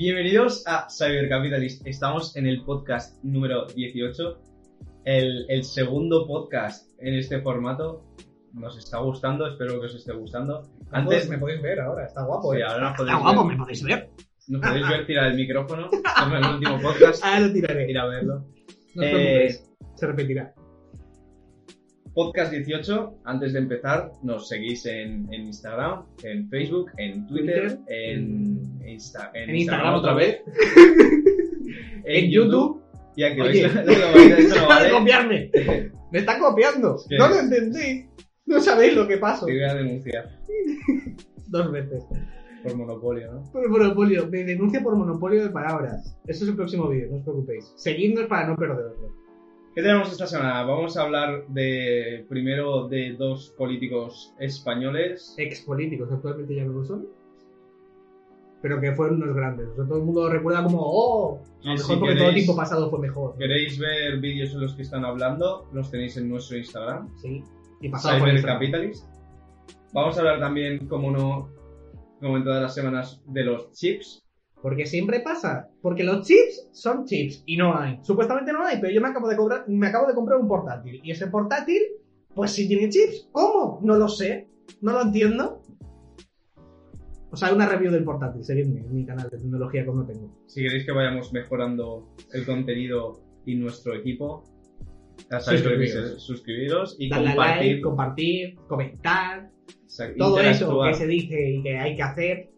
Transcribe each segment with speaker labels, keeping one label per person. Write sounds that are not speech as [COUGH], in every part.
Speaker 1: Bienvenidos a Cybercapitalist. Estamos en el podcast número 18, el, el segundo podcast en este formato. Nos está gustando, espero que os esté gustando.
Speaker 2: Antes me podéis ver ahora, está guapo.
Speaker 1: Sí,
Speaker 2: ¿eh?
Speaker 1: ahora nos podéis
Speaker 3: Está guapo,
Speaker 1: ver.
Speaker 3: me podéis ver.
Speaker 1: Nos podéis ver tirar el micrófono. [LAUGHS] Como en el último podcast.
Speaker 2: Ah, lo tiraré.
Speaker 1: Ir a verlo.
Speaker 2: No os
Speaker 1: Eh,
Speaker 2: se repetirá.
Speaker 1: Podcast 18. Antes de empezar, nos seguís en, en Instagram, en Facebook, en Twitter,
Speaker 2: Twitter,
Speaker 1: en, Insta-
Speaker 2: En Instagram otra vez. [LAUGHS]
Speaker 1: en, YouTube. Ya que
Speaker 2: Oye,
Speaker 1: veis la globalidad, esto no
Speaker 2: ¡Para
Speaker 1: vale.
Speaker 2: copiarme! [LAUGHS] ¡Me están copiando!
Speaker 1: que-
Speaker 2: ¡No lo entendéis! No sabéis lo que pasó.
Speaker 1: Te voy a denunciar [LAUGHS]
Speaker 2: Dos veces.
Speaker 1: por monopolio, ¿no?
Speaker 2: Por monopolio. Me denuncia por monopolio de palabras. Eso es el próximo vídeo, no os preocupéis. Seguidnos para no perderlo.
Speaker 1: ¿Qué tenemos esta semana? Vamos a hablar de primero de dos políticos españoles.
Speaker 2: Ex políticos, actualmente ya no lo son. Pero que fueron unos grandes. O sea, todo el mundo lo recuerda como, ¡oh! A lo mejor
Speaker 1: si
Speaker 2: porque todo el
Speaker 1: queréis-
Speaker 2: tiempo pasado fue mejor.
Speaker 1: ¿Queréis ver vídeos en los que están hablando? Los tenéis en nuestro Instagram,
Speaker 2: Sí. Y pasado por
Speaker 1: Cyber
Speaker 2: Instagram.
Speaker 1: Capitalist. Vamos a hablar también, como no, como en todas las semanas, de los chips.
Speaker 2: Porque siempre pasa. Porque los chips son chips y no hay. Supuestamente no hay, pero yo me acabo de cobrar, me acabo de comprar un portátil. Y ese portátil, pues sí tiene chips. ¿Cómo? No lo sé. No lo entiendo. O sea, una review del portátil. Seguidme en mi canal de tecnología como tengo.
Speaker 1: Si queréis que vayamos mejorando el contenido y nuestro equipo, ya sabéis lo que
Speaker 2: Suscribiros.
Speaker 1: suscribiros y
Speaker 2: Darle
Speaker 1: compartir.
Speaker 2: like, compartir, comentar.
Speaker 1: Exacto,
Speaker 2: Todo eso que se dice y que hay que hacer.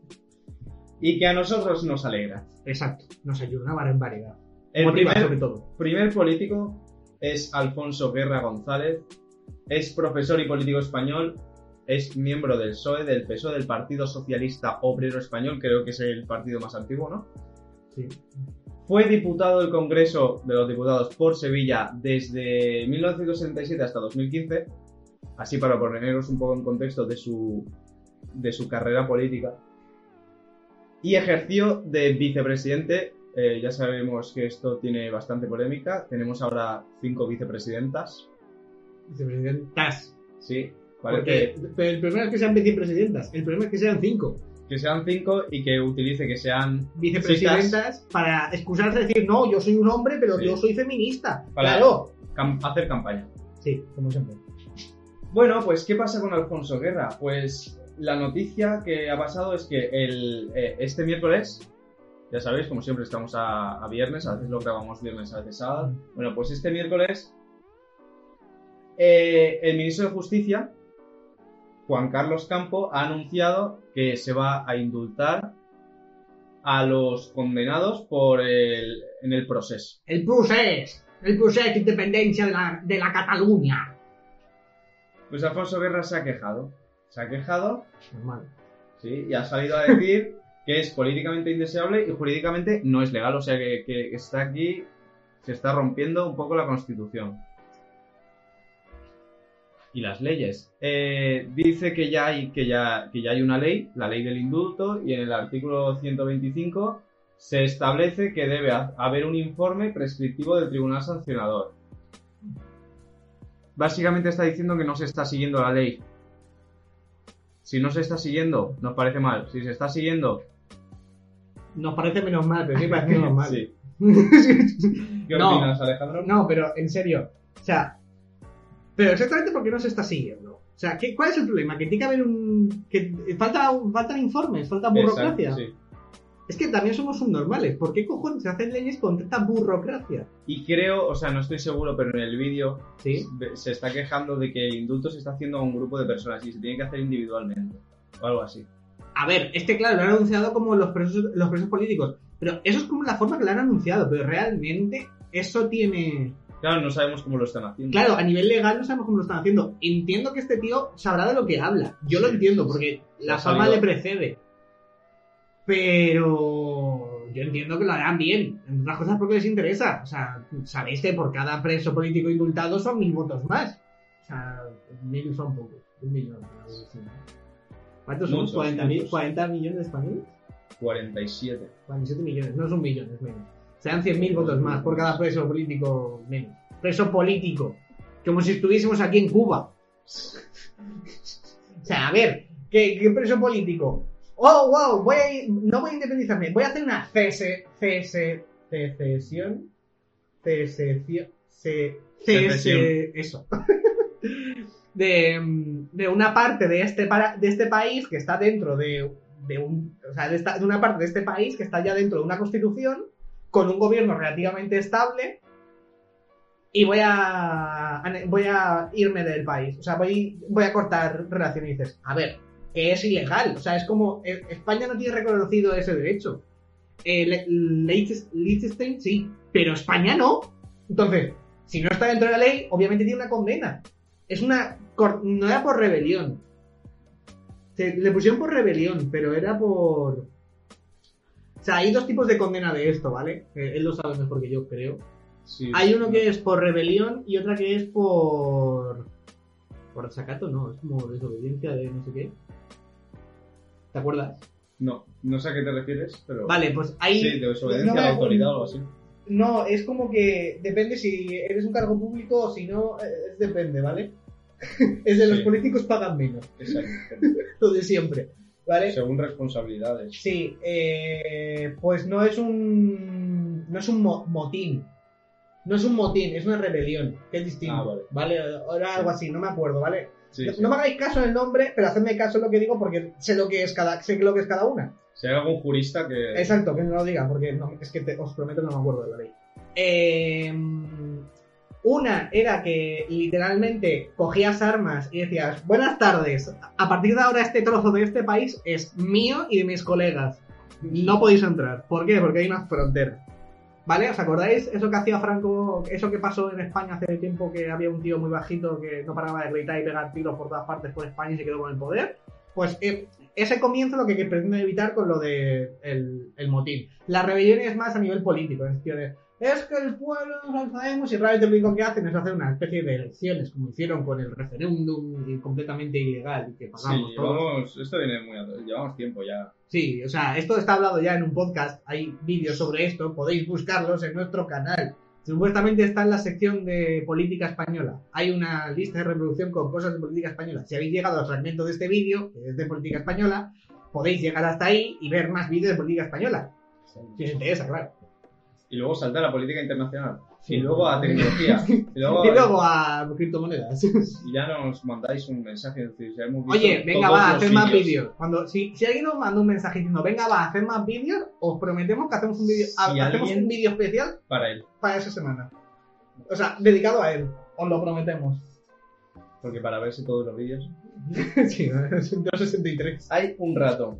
Speaker 1: Y que a nosotros nos alegra.
Speaker 2: Exacto. Nos ayuda una barbaridad.
Speaker 1: El
Speaker 2: Motiva
Speaker 1: primer,
Speaker 2: sobre todo.
Speaker 1: primer político es Alfonso Guerra González. Es profesor y político español. Es miembro del PSOE, del PSOE, del Partido Socialista Obrero Español. Creo que es el partido más antiguo, ¿no?
Speaker 2: Sí.
Speaker 1: Fue diputado del Congreso de los Diputados por Sevilla desde 1967 hasta 2015. Así para poneros un poco en contexto de su, de su carrera política. Y ejerció de vicepresidente. eh, ya sabemos que esto tiene bastante polémica. Tenemos ahora cinco vicepresidentas.
Speaker 2: Vicepresidentas.
Speaker 1: Sí,
Speaker 2: Porque
Speaker 1: parece
Speaker 2: pero el primero es que sean vicepresidentas. El primero es que sean cinco.
Speaker 1: que sean cinco y que utilice que sean
Speaker 2: vicepresidentas para excusarse y decir, no, yo soy un hombre, pero
Speaker 1: Sí.
Speaker 2: yo soy feminista.
Speaker 1: Para-
Speaker 2: Claro.
Speaker 1: cam- hacer campaña.
Speaker 2: Sí, como siempre.
Speaker 1: Bueno, pues ¿qué pasa con Alfonso Guerra? Pues la noticia que ha pasado es que el, eh, este miércoles, ya sabéis, como siempre estamos a, a viernes, a veces lo grabamos viernes, a veces sábado. Bueno, pues este miércoles eh, el ministro de Justicia, Juan Carlos Campo, ha anunciado que se va a indultar a los condenados por el, en el proceso.
Speaker 2: El procés. El procés de independencia de la, de la Cataluña.
Speaker 1: Pues Alfonso Guerra se ha quejado. Se ha quejado
Speaker 2: Normal.
Speaker 1: Sí, y ha salido a decir [LAUGHS] que es políticamente indeseable y jurídicamente no es legal. O sea que, que está aquí, se está rompiendo un poco la constitución. Y las leyes. Eh, dice que ya, hay, que, ya, que ya hay una ley, la ley del indulto, y en el artículo 125 se establece que debe ha- haber un informe prescriptivo del tribunal sancionador. Básicamente está diciendo que no se está siguiendo la ley. Si no se está siguiendo, nos parece mal. Si se está siguiendo,
Speaker 2: Nos parece menos mal, pero [LAUGHS] sí parece menos mal.
Speaker 1: sí. ¿Qué
Speaker 2: No.
Speaker 1: opinas, Alejandro?
Speaker 2: No, pero en serio. O sea, pero exactamente porque no se está siguiendo. O sea, ¿qué, ¿cuál es el problema? Que tiene que haber un. que falta, faltan informes, falta burocracia.
Speaker 1: Exacto, sí.
Speaker 2: Es que también somos subnormales. ¿Por qué cojones se hacen leyes con tanta burocracia?
Speaker 1: Y creo, o sea, no estoy seguro, pero en el vídeo
Speaker 2: Sí.
Speaker 1: se está quejando de que el indulto se está haciendo a un grupo de personas y se tiene que hacer individualmente. O algo así.
Speaker 2: A ver, es que claro, lo han anunciado como los presos, los presos políticos. Pero eso es como la forma que lo han anunciado. Pero realmente eso tiene.
Speaker 1: Claro, no sabemos cómo lo están haciendo.
Speaker 2: Claro, a nivel legal no sabemos cómo lo están haciendo. Entiendo que este tío sabrá de lo que habla. Yo lo entiendo,
Speaker 1: sí.
Speaker 2: porque la fama le precede. Pero yo entiendo que lo harán bien. Entre otras cosas porque les interesa. O sea, sabéis que por cada preso político indultado son mil votos más. O sea, mil son pocos. Un millón. ¿Cuántos
Speaker 1: Muchos,
Speaker 2: somos? ¿40, mil-
Speaker 1: muchos.
Speaker 2: 40 millones de españoles?
Speaker 1: 47.
Speaker 2: 47 millones, no es un millón, es menos. Sean 100.000 votos más por cada preso político menos. Preso político. Como si estuviésemos aquí en Cuba. [LAUGHS] O sea, a ver, ¿qué, qué preso político? Oh, wow, voy a no voy a independizarme, voy a hacer una cese, cese, secesión, secesión, ce- cese, eso. [LAUGHS] De, mm, de una parte de este, para- de este país que está dentro de, de un, o sea, de, esta- de una parte de este país que está ya dentro de una constitución, con un gobierno relativamente estable, y voy a, a- voy a irme del país. O sea, voy, voy a cortar relaciones. Y dices, a ver, que es ilegal. O sea, es como. eh, España no tiene reconocido ese derecho. Eh, Liechtenstein sí, pero España no. Entonces, si no está dentro de la ley, obviamente tiene una condena. Es una. No era por rebelión. Se- le pusieron por rebelión, pero era por. O sea, hay dos tipos de condena de esto, ¿vale? Eh, él lo sabe mejor que yo, creo.
Speaker 1: Sí,
Speaker 2: Hay uno que es por rebelión y otra que es por. Por desacato, no, es como desobediencia de no sé qué. ¿Te acuerdas?
Speaker 1: No, no sé a qué te refieres, pero...
Speaker 2: Vale, pues hay.
Speaker 1: Sí, de desobediencia
Speaker 2: no
Speaker 1: a la autoridad o algo así.
Speaker 2: No, es como que depende si eres un cargo público o si no, es depende, ¿vale? [LAUGHS] es de los
Speaker 1: Sí.
Speaker 2: políticos pagan menos,
Speaker 1: Exacto. [LAUGHS]
Speaker 2: lo de siempre, ¿vale?
Speaker 1: Según responsabilidades.
Speaker 2: Sí, eh, pues no es un. No es un mo- motín. No es un motín, es una rebelión, que es distinto.
Speaker 1: Ah, vale.
Speaker 2: Ahora algo así, no me acuerdo, ¿vale?
Speaker 1: Sí,
Speaker 2: no,
Speaker 1: sí.
Speaker 2: no me hagáis caso en el nombre, pero hacedme caso en lo que digo porque sé lo que es cada, sé lo que es cada una.
Speaker 1: Si hay algún jurista que...
Speaker 2: Exacto, que no lo diga, porque no, es que te- os prometo que no me acuerdo de la ley. Eh, una era que literalmente cogías armas y decías, buenas tardes, a partir de ahora este trozo de este país es mío y de mis colegas. No podéis entrar. ¿Por qué? Porque hay unas fronteras. ¿Vale? ¿Os acordáis eso que hacía Franco, eso que pasó en España hace tiempo que había un tío muy bajito que no paraba de gritar y pegar tiros por todas partes por España y se quedó con el poder? Pues eh, ese comienzo lo que, pretende evitar con lo de el, motín. La rebelión es más a nivel político, es decir, de, es que el pueblo nos lo sabemos y realmente lo único que hacen es hacer una especie de elecciones, como hicieron con el referéndum completamente ilegal y que pagamos
Speaker 1: Sí,
Speaker 2: todos.
Speaker 1: llevamos... Esto viene muy... Llevamos tiempo ya.
Speaker 2: Sí, o sea, esto está hablado ya en un podcast, hay vídeos sobre esto, podéis buscarlos en nuestro canal. Supuestamente está en la sección de política española. Hay una lista de reproducción con cosas de política española. Si habéis llegado al fragmento de este vídeo, que es de política española, podéis llegar hasta ahí y ver más vídeos de política española. Si os interesa, claro.
Speaker 1: Y luego salta a la política internacional.
Speaker 2: Sí.
Speaker 1: Y luego a tecnología. [LAUGHS] Y luego,
Speaker 2: Y luego a criptomonedas.
Speaker 1: Y ya nos mandáis un mensaje. Decir, si hemos visto
Speaker 2: Oye, venga, va,
Speaker 1: los
Speaker 2: haced más
Speaker 1: vídeos.
Speaker 2: Cuando, si, si alguien nos manda un mensaje diciendo, venga, va, hacer más vídeos, os prometemos que hacemos un vídeo
Speaker 1: Si
Speaker 2: hacemos un vídeo especial
Speaker 1: Para él.
Speaker 2: para esa semana. O sea, dedicado a él. Os lo prometemos.
Speaker 1: Porque para verse todos los vídeos. [LAUGHS]
Speaker 2: sí, 163.
Speaker 1: Hay un rato.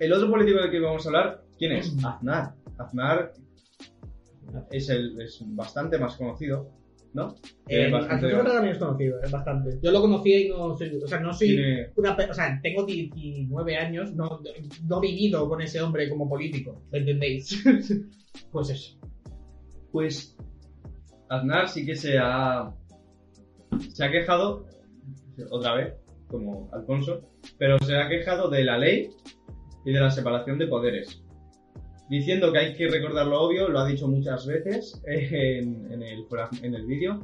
Speaker 1: El otro político del que vamos a hablar, ¿quién es? Aznar. Aznar es, el, es bastante más conocido, ¿no?
Speaker 2: Eh, Barragán es conocido, es bastante. Yo lo conocía y no soy. O sea, no soy.
Speaker 1: tiene-
Speaker 2: Una, o sea, tengo 19 años, no, no he vivido con ese hombre como político, ¿me entendéis? [LAUGHS] pues eso.
Speaker 1: Pues Aznar sí que se ha se ha quejado otra vez, como Alfonso, pero se ha quejado de la ley y de la separación de poderes. Diciendo que hay que recordar lo obvio, lo ha dicho muchas veces en, en el, en el vídeo.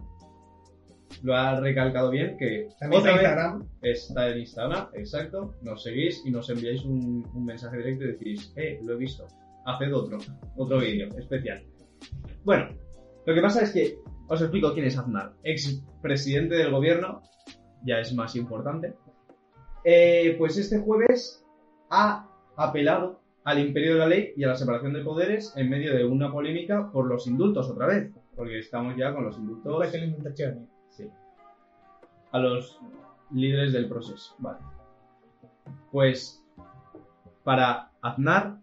Speaker 1: Lo ha recalcado bien, que
Speaker 2: También
Speaker 1: otra
Speaker 2: está
Speaker 1: vez
Speaker 2: Instagram.
Speaker 1: está en Instagram, exacto. Nos seguís y nos enviáis un, un mensaje directo y decís, eh, lo he visto. Haced otro, otro vídeo especial. Bueno, lo que pasa es que os explico quién es Aznar. Ex presidente del gobierno, ya es más importante. Eh, pues este jueves ha apelado al imperio de la ley y a la separación de poderes en medio de una polémica por los indultos otra vez. Porque estamos ya con los indultos
Speaker 2: Puede ser limitaciones.
Speaker 1: Sí. A los líderes del proceso. Vale. Pues para Aznar,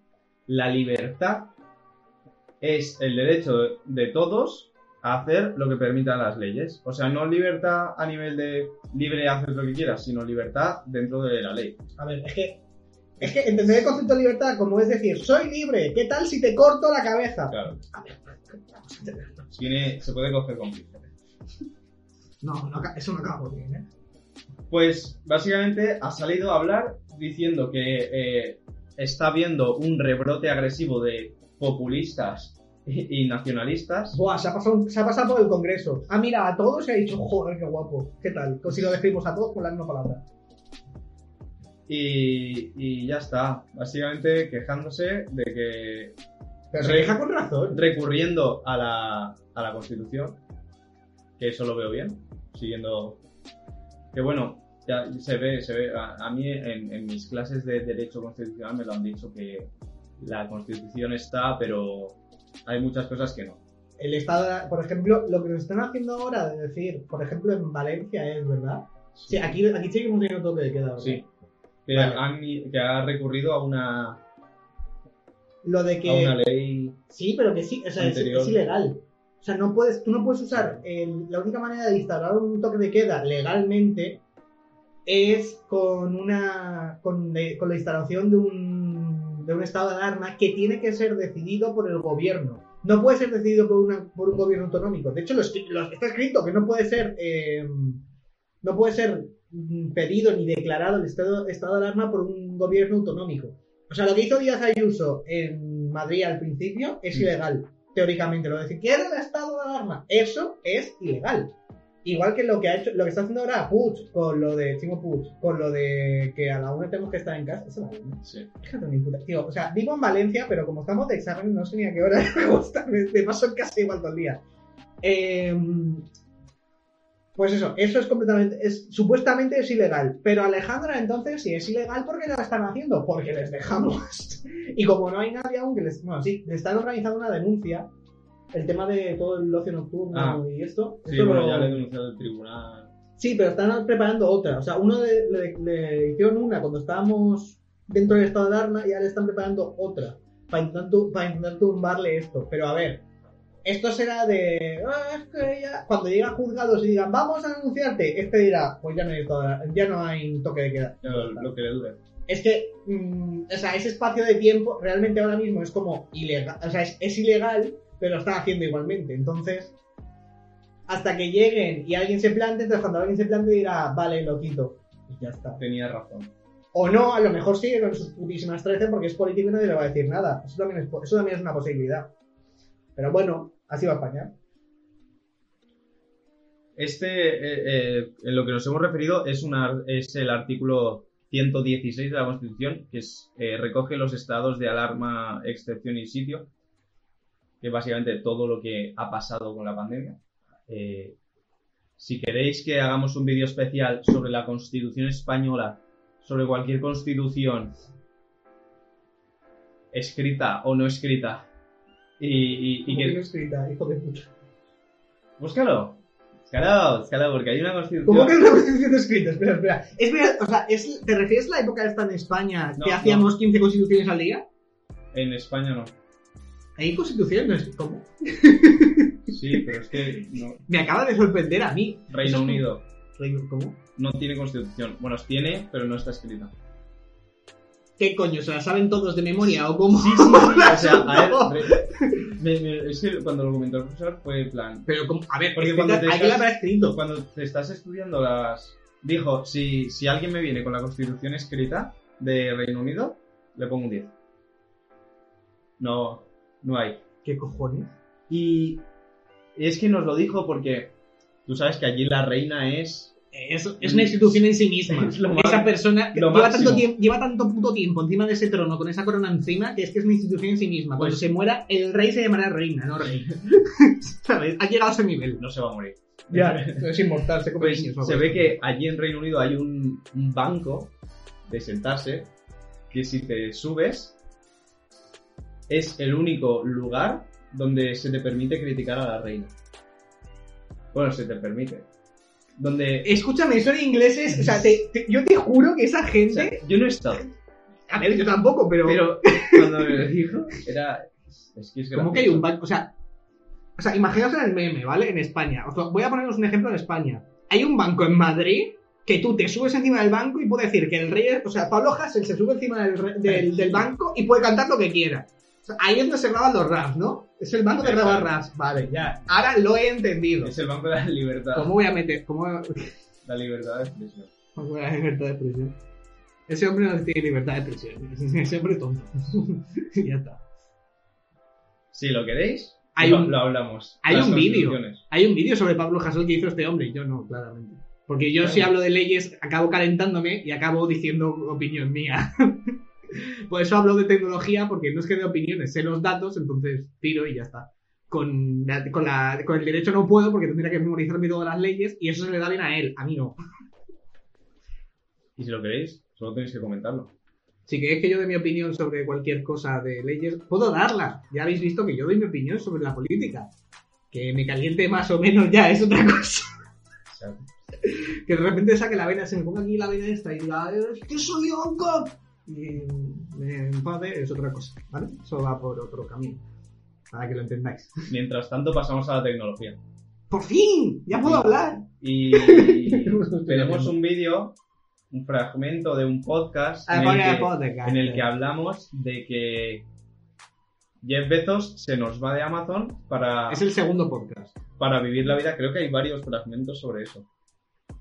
Speaker 1: la libertad es el derecho de- de todos a hacer lo que permitan las leyes. O sea, no libertad a nivel de libre hacer lo que quieras, sino libertad dentro de la ley.
Speaker 2: A ver, es que. Es que entender el concepto de libertad como es decir, soy libre, ¿qué tal si te corto la cabeza?
Speaker 1: Claro. Tiene, se puede coger con.
Speaker 2: No, no, eso no acaba bien, ¿eh?
Speaker 1: Pues básicamente ha salido a hablar diciendo que eh, está viendo un rebrote agresivo de populistas y, y nacionalistas.
Speaker 2: Buah, se ha, pasado, se ha pasado por el Congreso. Ha mirado a todos y ha dicho, joder, qué guapo. ¿Qué tal? Si lo describimos a todos con la misma palabra.
Speaker 1: Y, y ya está. Básicamente quejándose de que
Speaker 2: Pero se deja con razón.
Speaker 1: recurriendo a la, a la Constitución, que eso lo veo bien, siguiendo... Que bueno, ya se ve, se ve, a, a mí en, en mis clases de Derecho Constitucional me lo han dicho que la Constitución está, pero hay muchas cosas que no.
Speaker 2: El Estado, por ejemplo, lo que nos están haciendo ahora de decir, por ejemplo, en Valencia es, ¿verdad? Sí, aquí, aquí seguimos teniendo toque de queda, ¿verdad?
Speaker 1: Sí. Que,
Speaker 2: Vale.
Speaker 1: han- que ha recurrido a una,
Speaker 2: Lo de
Speaker 1: a
Speaker 2: que...
Speaker 1: una ley...
Speaker 2: Sí, pero que sí, o sea, es, ilegal. O sea, no puedes, tú no puedes usar, el- la única manera de instaurar un toque de queda legalmente es con una con, de- con la instalación de un, de un estado de alarma que tiene que ser decidido por el gobierno. No puede ser decidido por, una, por un gobierno autonómico. De hecho, lo- está escrito que no puede ser eh, no puede ser mm, pedido ni declarado el estado, estado de alarma por un gobierno autonómico. O sea, lo que hizo Díaz Ayuso en Madrid al principio es ilegal, teóricamente. Lo de decir, quiero el estado de alarma, eso es ilegal. Igual que lo que ha hecho, lo que está haciendo ahora Puig con lo de Puig, con lo de que a la una tenemos que estar en casa. Eso ¿no?
Speaker 1: Sí.
Speaker 2: Fíjate, mi puta. Tío, o sea, vivo en Valencia, pero como estamos de examen, no sé ni a qué hora [LAUGHS] me gusta. Me, paso en casa igual todo el día. Em, pues eso, eso es completamente. Es, supuestamente es ilegal. Pero Alejandra, entonces, si es ilegal, ¿por qué lo están haciendo? Porque les dejamos. [LAUGHS] y como no hay nadie aún que les. Bueno, sí, le están organizando una denuncia. El tema de todo el ocio nocturno
Speaker 1: Ah.
Speaker 2: y esto.
Speaker 1: Sí,
Speaker 2: esto
Speaker 1: bueno,
Speaker 2: lo-
Speaker 1: ya le he denunciado al tribunal.
Speaker 2: Sí, pero están preparando otra. O sea, uno de- le, le hicieron una cuando estábamos dentro del estado de alarma y ahora le están preparando otra para intentar, para intentar tumbarle esto. Pero a ver, esto será de. "Ah, es que ya-". Cuando lleguen a juzgados y digan, vamos a denunciarte, este dirá, pues ya no hay, alarma- ya no hay toque de queda.
Speaker 1: Lo, lo que le dure.
Speaker 2: Es que, mm, o sea, ese espacio de tiempo realmente ahora mismo es como ilegal. O sea, es, es ilegal, pero lo están haciendo igualmente. Entonces, hasta que lleguen y alguien se plante, entonces cuando alguien se plante dirá, vale, lo quito. Y ya está.
Speaker 1: Tenía razón.
Speaker 2: O no, a lo mejor sigue con sus putísimas 13 porque es político y nadie le va a decir nada. Eso también es, eso también es una posibilidad. Pero bueno, así va España.
Speaker 1: Este, eh, eh, en lo que nos hemos referido, es, una, es el artículo 116 de la Constitución, que es, eh, recoge los estados de alarma, excepción y sitio, que es básicamente todo lo que ha pasado con la pandemia. Eh, si queréis que hagamos un vídeo especial sobre la Constitución española, sobre cualquier constitución escrita o no escrita, y, y- que
Speaker 2: no escrita, hijo de puta.
Speaker 1: Búscalo. Búscalo, búscalo, porque hay una constitución...
Speaker 2: ¿Cómo que una constitución escrita? Espera, espera. Es verdad, o sea, es- ¿te refieres a la época esta en España que
Speaker 1: no.
Speaker 2: hacíamos 15 constituciones al día?
Speaker 1: En España no.
Speaker 2: ¿Hay constituciones? ¿Cómo?
Speaker 1: Sí, pero es que no.
Speaker 2: Me acaba de sorprender a mí.
Speaker 1: Reino Unido
Speaker 2: Reino- ¿Cómo?
Speaker 1: no tiene constitución. Bueno, tiene, pero no está escrita.
Speaker 2: ¿Qué coño? ¿Se la saben todos de memoria o cómo?
Speaker 1: O sea, a [LAUGHS] ver, re- me- me- es que cuando lo comentó el profesor fue en plan.
Speaker 2: Pero, ¿cómo? a ver,
Speaker 1: Porque cuando te
Speaker 2: ¿a qué la
Speaker 1: estás-
Speaker 2: habrá escrito?
Speaker 1: Cuando te estás estudiando las. Dijo, si, si alguien me viene con la constitución escrita de Reino Unido, le pongo un 10. No, no hay.
Speaker 2: ¿Qué cojones?
Speaker 1: Y es que nos lo dijo porque tú sabes que allí la reina es.
Speaker 2: Es, es una institución en sí misma.
Speaker 1: Es lo
Speaker 2: esa persona
Speaker 1: lo
Speaker 2: lleva tanto, tiempo, lleva tanto puto tiempo encima de ese trono con esa corona encima que es que es una institución en sí misma. Cuando
Speaker 1: Pues-
Speaker 2: se muera, el rey se llamará reina, no rey. [LAUGHS] ¿Sabes? Ha llegado a ese nivel.
Speaker 1: No se va a morir. [LAUGHS]
Speaker 2: es inmortal, se
Speaker 1: Pues
Speaker 2: niños,
Speaker 1: se ve que allí en Reino Unido hay un, un banco de sentarse que si te subes es el único lugar donde se te permite criticar a la reina. Bueno, se te permite. Donde...
Speaker 2: Escúchame, son ingleses. O sea, te- te- yo te juro que esa
Speaker 1: o sea,
Speaker 2: gente.
Speaker 1: yo no he estado,
Speaker 2: A ver, yo tampoco, pero.
Speaker 1: pero [LAUGHS] cuando me lo dijo era... Es que es
Speaker 2: ¿Cómo que hay un banco? O sea, o sea, imaginaos en el meme, ¿vale? En España. Os voy a poneros un ejemplo en España. Hay un banco en Madrid que tú te subes encima del banco y puede decir que el rey, es- o sea, Pablo Hasél se sube encima del, del, del banco y puede cantar lo que quiera. O sea, ahí es donde se graban los raps, ¿no? Es el banco de grabar raps. Vale, ya. Ahora lo he entendido.
Speaker 1: Es el banco de la libertad.
Speaker 2: ¿Cómo voy a meter? ¿Cómo
Speaker 1: La libertad de expresión.
Speaker 2: cómo voy a libertad de expresión? Ese hombre no tiene libertad de expresión. [LAUGHS] Ese hombre es tonto. [LAUGHS] ya está.
Speaker 1: Si lo queréis,
Speaker 2: Hay
Speaker 1: lo,
Speaker 2: un-
Speaker 1: lo hablamos.
Speaker 2: hay un vídeo. Hay un vídeo sobre Pablo Hasél que hizo este hombre y yo no, claramente. Porque yo
Speaker 1: Claro.
Speaker 2: si hablo de leyes acabo calentándome y acabo diciendo opinión mía. [LAUGHS] Por eso hablo de tecnología, porque no es que de opiniones, sé los datos, entonces tiro y ya está. Con, la- con, la- con el derecho no puedo porque tendría que memorizarme todas las leyes y eso se le da bien a él, a mí no.
Speaker 1: Y si lo queréis, solo tenéis que comentarlo.
Speaker 2: Si queréis que yo dé mi opinión sobre cualquier cosa de leyes, puedo darla. Ya habéis visto que yo doy mi opinión sobre la política. Que me caliente más o menos ya es otra cosa. Que de repente saque la vena, se me ponga aquí la vena esta y diga, "Es que soy onco. Y me enfade, es otra cosa, ¿vale? Eso va por otro camino. Para que lo entendáis.
Speaker 1: mientras tanto, pasamos a la tecnología.
Speaker 2: ¡Por fin! ¡Ya puedo hablar!
Speaker 1: Y [LAUGHS] tenemos un vídeo, un fragmento de un podcast
Speaker 2: Ah,
Speaker 1: en, el que,
Speaker 2: podcast.
Speaker 1: en el que hablamos de que Jeff Bezos se nos va de Amazon para,
Speaker 2: Es el segundo podcast.
Speaker 1: para vivir la vida. Creo que hay varios fragmentos sobre eso.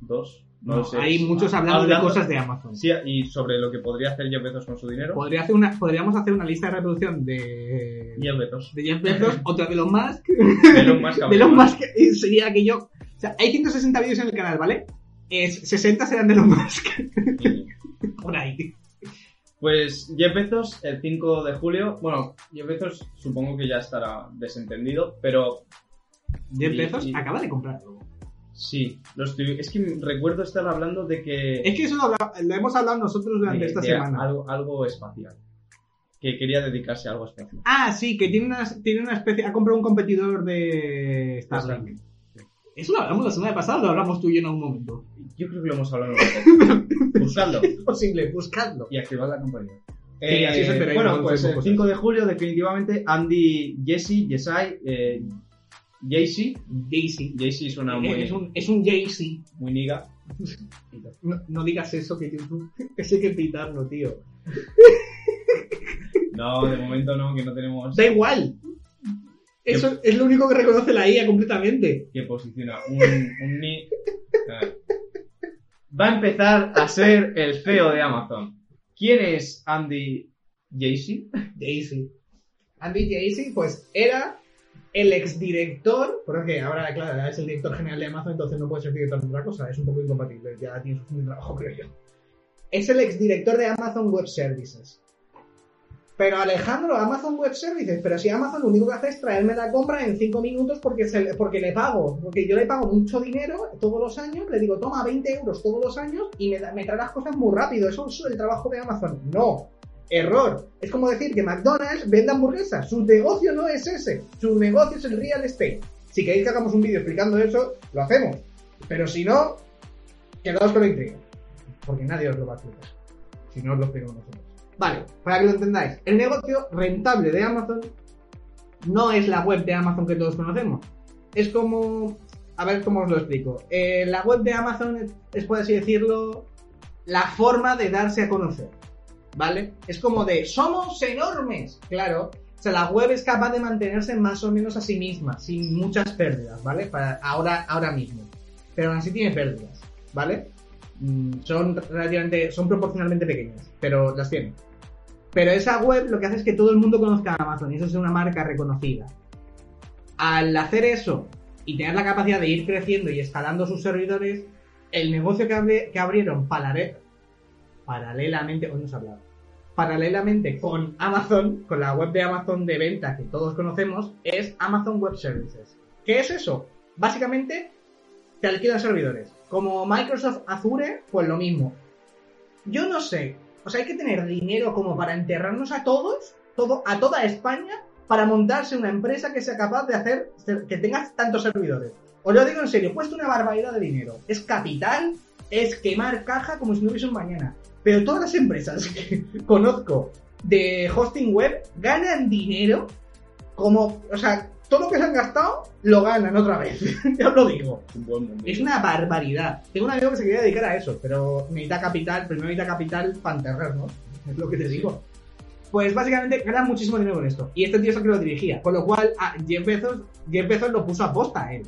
Speaker 1: Dos. No, sé.
Speaker 2: hay muchos hablando, de cosas de Amazon.
Speaker 1: Sí, y sobre lo que podría hacer Jeff Bezos con su dinero.
Speaker 2: Podría hacer una, podríamos hacer una lista de reproducción de,
Speaker 1: Jeff Bezos.
Speaker 2: de Jeff Bezos, [LAUGHS] otra de Elon Musk,
Speaker 1: De Elon Musk. [LAUGHS]
Speaker 2: de Elon Musk sería aquello. O sea, hay 160 vídeos en el canal, ¿vale? Es, 60 serán de Elon Musk. [LAUGHS] Por ahí.
Speaker 1: Pues Jeff Bezos, el 5 de julio, bueno, Jeff Bezos supongo que ya estará desentendido, pero
Speaker 2: Jeff Bezos
Speaker 1: y-
Speaker 2: acaba de comprarlo.
Speaker 1: Sí, lo estoy- es que recuerdo estar hablando de que...
Speaker 2: Es que eso lo, habla- lo hemos hablado nosotros durante
Speaker 1: de-
Speaker 2: esta
Speaker 1: de
Speaker 2: semana.
Speaker 1: Algo, algo espacial. Que quería dedicarse a algo espacial.
Speaker 2: Ah, sí, que tiene una, tiene una especie. Ha comprado un competidor de Starlink. Eso lo hablamos la semana pasada, o lo hablamos tú y yo en algún momento.
Speaker 1: Yo creo que lo hemos hablado en. [LAUGHS] Buscadlo [LAUGHS]
Speaker 2: Es posible, buscadlo.
Speaker 1: y activad la campanita.
Speaker 2: Sí, así enteráis
Speaker 1: bueno, pues el
Speaker 2: cosas.
Speaker 1: 5 de julio definitivamente Andy, Jesse, Yesai, eh,
Speaker 2: Jay-Z.
Speaker 1: Jaycee suena muy,
Speaker 2: Es un, es un Jay-Z.
Speaker 1: muy niga.
Speaker 2: No, no digas eso, que YouTube. Ese [LAUGHS] hay que pitarlo, tío.
Speaker 1: No, de momento no, que no tenemos
Speaker 2: Da igual. Eso es lo único que reconoce la IA completamente.
Speaker 1: que posiciona un, un ni... Va a empezar a ser el CEO de Amazon. ¿Quién es Andy Jassy?
Speaker 2: Jay-Z. Andy Jay-Z, pues era el exdirector, porque ahora, claro, es el director general de Amazon, entonces no puede ser director de otra cosa, es un poco incompatible, ya tiene su trabajo, creo yo. Es el exdirector de Amazon Web Services. Pero Alejandro, Amazon Web Services, pero si Amazon lo único que hace es traerme la compra en 5 minutos porque, se le- pago, porque yo le pago mucho dinero todos los años, le digo, toma 20 euros todos los años y me, me trae las cosas muy rápido, eso es el trabajo de Amazon. No, Error. Es como decir que McDonald's vende hamburguesas. Su negocio no es ese. Su negocio es el real estate. Si queréis que hagamos un vídeo explicando eso, lo hacemos. Pero si no, quedaos con la intriga. Porque nadie os lo va a explicar. Si no os lo explicamos nosotros. Vale, para que lo entendáis. El negocio rentable de Amazon no es la web de Amazon que todos conocemos. Es como... A ver cómo os lo explico. Eh, la web de Amazon es, es, por así decirlo, la forma de darse a conocer. ¿Vale? Es como de, somos enormes, claro. O sea, la web es capaz de mantenerse más o menos a sí misma, sin muchas pérdidas, ¿vale? Para ahora, ahora mismo. Pero aún así tiene pérdidas, ¿vale? Mm, Son relativamente, son proporcionalmente pequeñas, pero las tiene. Pero esa web lo que hace es que todo el mundo conozca a Amazon y eso es una marca reconocida. Al hacer eso y tener la capacidad de ir creciendo y escalando sus servidores, el negocio que, que abrieron Palare- paralelamente, hoy no se ha hablado, paralelamente con Amazon, con la web de Amazon de venta que todos conocemos, es Amazon Web Services. ¿Qué es eso? Básicamente, te alquilan servidores. Como Microsoft Azure, pues lo mismo. Yo no sé, o sea, hay que tener dinero como para enterrarnos a todos, todo, a toda España, para montarse una empresa que sea capaz de hacer que tenga tantos servidores. Os lo digo en serio, cuesta una barbaridad de dinero. Es capital, es quemar caja como si no hubiese un mañana. Pero todas las empresas [LAUGHS] que conozco de hosting web ganan dinero como, o sea, todo lo que se han gastado lo ganan otra vez. [LAUGHS] ya os lo digo.
Speaker 1: Un.
Speaker 2: Es una barbaridad. Tengo un amigo que se quería dedicar a eso, pero necesita capital, primero necesita capital para enterrarnos. [LAUGHS] Es lo que te digo. Pues básicamente ganan muchísimo dinero con esto. Y este tío es el que lo dirigía. Con lo cual, a Jeff Bezos, Jeff Bezos lo puso a posta a él.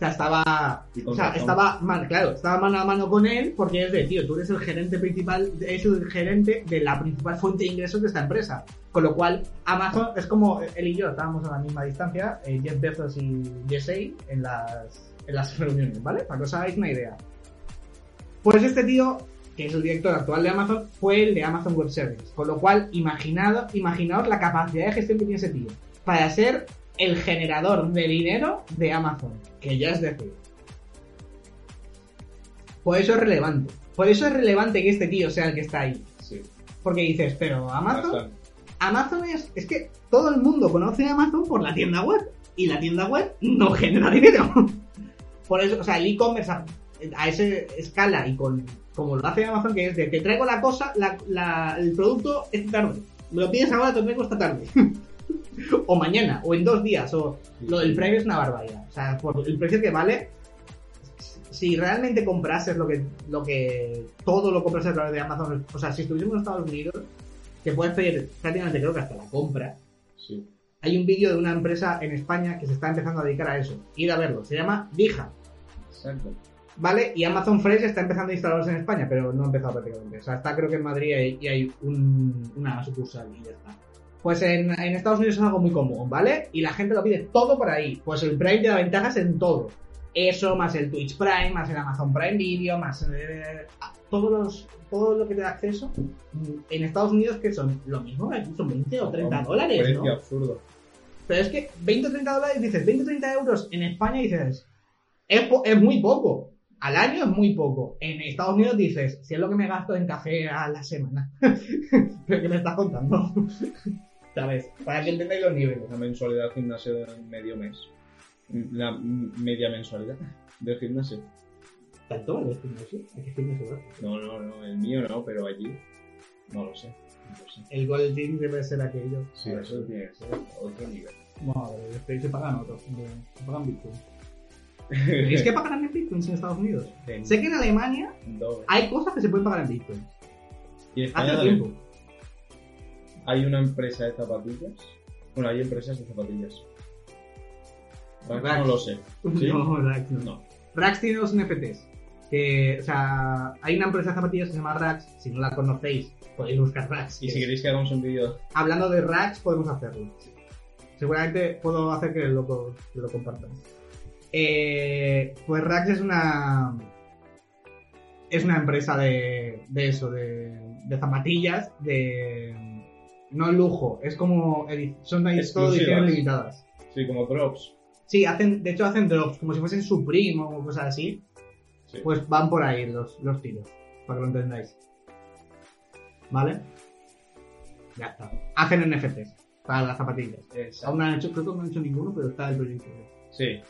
Speaker 2: Sea, estaba. O sea, estaba man- claro, estaba mano a mano con él porque es de, tío, tú eres el gerente principal, es el gerente de la principal fuente de ingresos de esta empresa. Con lo cual, Amazon es como él y yo estábamos a la misma distancia, eh, Jeff Bezos y Jesse en las, en las reuniones, ¿vale? Para que os hagáis una idea. Pues este tío, que es el director actual de Amazon, fue el de Amazon Web Services. Con lo cual, imaginado, imaginaos la capacidad de gestión que tiene ese tío para ser el generador de dinero de Amazon. Que ya es decir. Por eso es relevante. Por eso es relevante que este tío sea el que está ahí.
Speaker 1: Sí.
Speaker 2: Porque dices, pero Amazon,
Speaker 1: Bastante.
Speaker 2: Amazon es, es que todo el mundo conoce a Amazon por la tienda web y la tienda web no genera dinero. [LAUGHS] Por eso, o sea, el e-commerce a, a esa escala y con como lo hace Amazon, que es de te traigo la cosa, la- la- el producto esta tarde. Me lo pides ahora, te lo traigo esta tarde. [LAUGHS] o mañana, o en dos días, o lo del Prime es una barbaridad. O sea, por el precio que vale, si realmente comprases lo que, lo que todo lo compras a través de Amazon, o sea, si estuviésemos en Estados Unidos, que puedes pedir prácticamente creo que hasta la compra.
Speaker 1: Sí.
Speaker 2: Hay un vídeo de una empresa en España que se está empezando a dedicar a eso. Ir a verlo. Se llama Dija.
Speaker 1: Exacto.
Speaker 2: ¿Vale? Y Amazon Fresh está empezando a instalarse en España, pero no ha empezado prácticamente. O sea, está creo que en Madrid hay- y hay un- una sucursal y ya está. Pues en, en Estados Unidos es algo muy común, ¿vale? Y la gente lo pide todo por ahí. Pues el Prime te da ventajas en todo. Eso, más el Twitch Prime, más el Amazon Prime Video, más eh, todos los, todo lo que te da acceso. mm, En Estados Unidos, que son lo mismo, aquí son 20 o 30 dólares,
Speaker 1: Precio
Speaker 2: ¿no?
Speaker 1: absurdo.
Speaker 2: Pero es que 20 o 30 dólares, dices 20 o 30 euros en España dices, es, es muy poco. Al año es muy poco. En Estados Unidos dices, si es lo que me gasto en café a la semana. [LAUGHS] ¿Pero qué me estás contando? Para que entendáis los niveles.
Speaker 1: Una mensualidad al gimnasio de medio mes. La media mensualidad del gimnasio.
Speaker 2: ¿Tanto vale el gimnasio? ¿A qué gimnasio va?
Speaker 1: No, no, no, el mío no, pero allí. No lo sé. No sé.
Speaker 2: El Gold Team debe ser aquello.
Speaker 1: Sí, eso tiene que ser otro nivel.
Speaker 2: Madre, este se pagan otros. Se pagan Bitcoin. [LAUGHS] ¿Es que pagarán en Bitcoin en Estados Unidos? Sé que en Alemania
Speaker 1: doble.
Speaker 2: hay cosas que se pueden pagar en Bitcoin.
Speaker 1: Y
Speaker 2: Hace tiempo.
Speaker 1: Hay una empresa de zapatillas. Bueno, hay empresas de zapatillas. Rax
Speaker 2: Rax.
Speaker 1: No lo sé. ¿Sí? [LAUGHS]
Speaker 2: No, Rax no.
Speaker 1: No.
Speaker 2: Rax tiene dos NFTs. Que, o sea, hay una empresa de zapatillas que se llama Rax. Si no la conocéis, podéis buscar Rax.
Speaker 1: Y si
Speaker 2: es-
Speaker 1: queréis que hagamos un vídeo.
Speaker 2: Hablando de Rax, podemos hacerlo. Seguramente puedo hacer que lo, que lo compartan. Eh, pues Rax es una. Es una empresa de, de eso, de, de zapatillas, de. No lujo, es como. Son todo ediciones limitadas.
Speaker 1: Sí, como drops.
Speaker 2: Sí, hacen, de hecho hacen drops, como si fuesen Supreme o cosas así.
Speaker 1: Sí.
Speaker 2: Pues van por ahí los, los tiros, para que lo entendáis. ¿Vale? Ya está. Hacen NFTs para las zapatillas.
Speaker 1: Exacto.
Speaker 2: Aún no han hecho, creo que no han hecho ninguno, pero está el proyecto.
Speaker 1: Sí.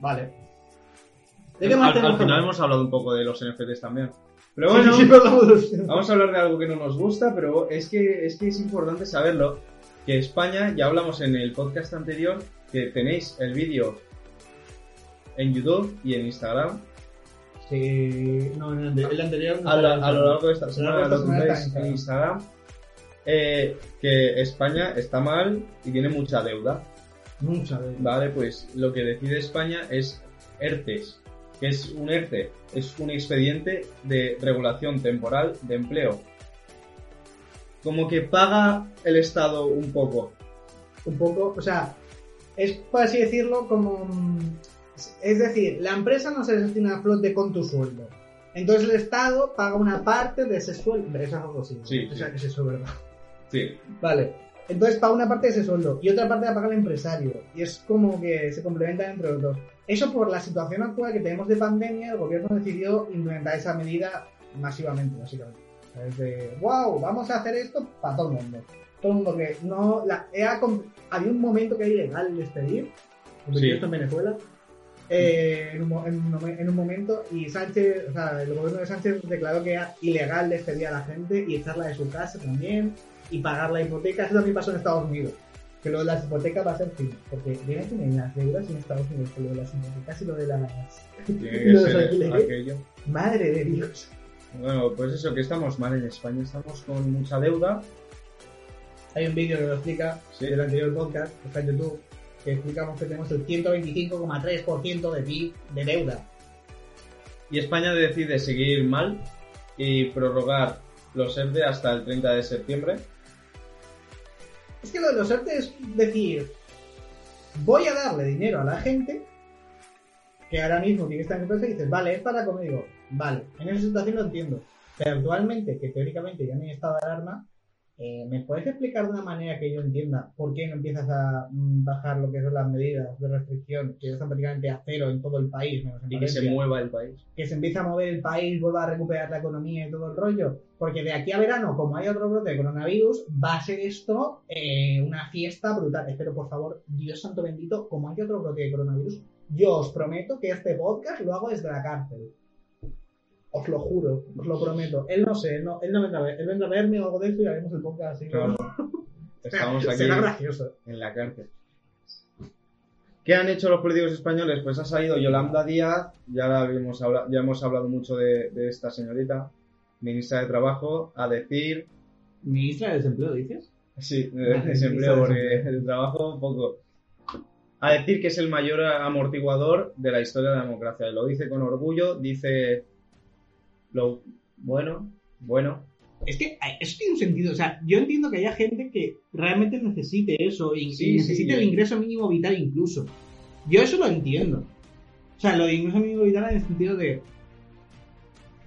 Speaker 2: Vale. ¿De qué más
Speaker 1: al, al final hemos hablado un poco de los NFTs también. Pero bueno, [LAUGHS]
Speaker 2: sí, sí,
Speaker 1: vamos a hablar de algo que no nos gusta, pero es que, es que es importante saberlo. Que España, ya hablamos en el podcast anterior, que tenéis el vídeo en YouTube y en Instagram.
Speaker 2: Sí, no, en el, el anterior no
Speaker 1: A, la-
Speaker 2: estaba
Speaker 1: a lo largo de esta semana lo tendréis en Instagram. eh, que España está mal y tiene mucha deuda.
Speaker 2: Mucha de
Speaker 1: Vale, pues lo que decide España es ERTES. Que es un ERTE? Es un expediente de regulación temporal de empleo. Como que paga el Estado un poco.
Speaker 2: un poco, o sea, es por así decirlo como... Es decir, la empresa no se destina a flote con tu sueldo. Entonces el Estado paga una parte de ese sueldo. Eso es algo así.
Speaker 1: Sí,
Speaker 2: O sea,
Speaker 1: sí.
Speaker 2: que es eso, ¿verdad?
Speaker 1: Sí,
Speaker 2: Vale. Entonces paga una parte de ese sueldo y otra parte la paga el empresario. Y es como que se complementan entre los dos. Eso por la situación actual que tenemos de pandemia, el gobierno decidió implementar esa medida masivamente, básicamente. Es de, wow, vamos a hacer esto para todo el mundo. Todo el mundo que no... La, era había un momento que era ilegal despedir,
Speaker 1: Sí.
Speaker 2: esto en Venezuela, eh, en, un, mo- en un momen- en un momento y Sánchez, o sea, el gobierno de Sánchez declaró que era ilegal despedir a la gente y echarla de su casa también y pagar la hipoteca. Eso también pasó en Estados Unidos. Que lo de las hipotecas va a ser fin. Porque vienen tienen las deudas en Estados Unidos lo de las hipotecas y lo de las.
Speaker 1: que [LAUGHS]
Speaker 2: lo de los alquileres.
Speaker 1: aquello.
Speaker 2: Madre de Dios.
Speaker 1: Bueno, pues eso, que estamos mal en España, estamos con mucha deuda.
Speaker 2: Hay un vídeo que lo explica
Speaker 1: Sí.
Speaker 2: del anterior podcast, que está en YouTube, que explicamos que tenemos el 125,3% de PIB de deuda.
Speaker 1: Y España decide seguir mal y prorrogar los ERTE hasta el 30 de septiembre.
Speaker 2: Es que lo de los ERTE es decir, voy a darle dinero a la gente que ahora mismo tienes esta empresa y dices, vale, es para comer, digo, vale, en esa situación lo entiendo. Pero actualmente, que teóricamente ya no hay estado de alarma, eh, ¿me puedes explicar de una manera que yo entienda por qué no empiezas a mm, bajar lo que son las medidas de restricción, que ya están prácticamente a cero en todo el país, menos en
Speaker 1: Y que se mueva el país.
Speaker 2: que se empieza a mover el país, vuelva a recuperar la economía y todo el rollo. Porque de aquí a verano, como hay otro brote de coronavirus, va a ser esto eh, una fiesta brutal. Espero, por favor, Dios santo bendito, como hay otro brote de coronavirus, yo os prometo que este podcast lo hago desde la cárcel. Os lo juro, os lo prometo. Él no sé, él no, él no vendrá a ver, él vendrá a verme o algo de eso y haremos el podcast así.
Speaker 1: Claro. [LAUGHS] Estamos [LAUGHS] aquí
Speaker 2: Será gracioso.
Speaker 1: en la cárcel. ¿Qué han hecho los políticos españoles? Pues ha salido Yolanda Díaz, ya, la habíamos habla- ya hemos hablado mucho de, de esta señorita, ministra de Trabajo, a decir,
Speaker 2: Ministra de Desempleo, dices.
Speaker 1: sí, de
Speaker 2: Vale,
Speaker 1: desempleo,
Speaker 2: de
Speaker 1: porque el trabajo poco, a decir que es el mayor amortiguador de la historia de la democracia. Y lo dice con orgullo, dice lo bueno, bueno,
Speaker 2: Es que eso tiene un sentido. O sea, yo entiendo que haya gente que realmente necesite eso y, necesite
Speaker 1: sí,
Speaker 2: el ingreso mínimo vital incluso. Yo eso lo entiendo. O sea, lo de ingreso mínimo vital en el sentido de.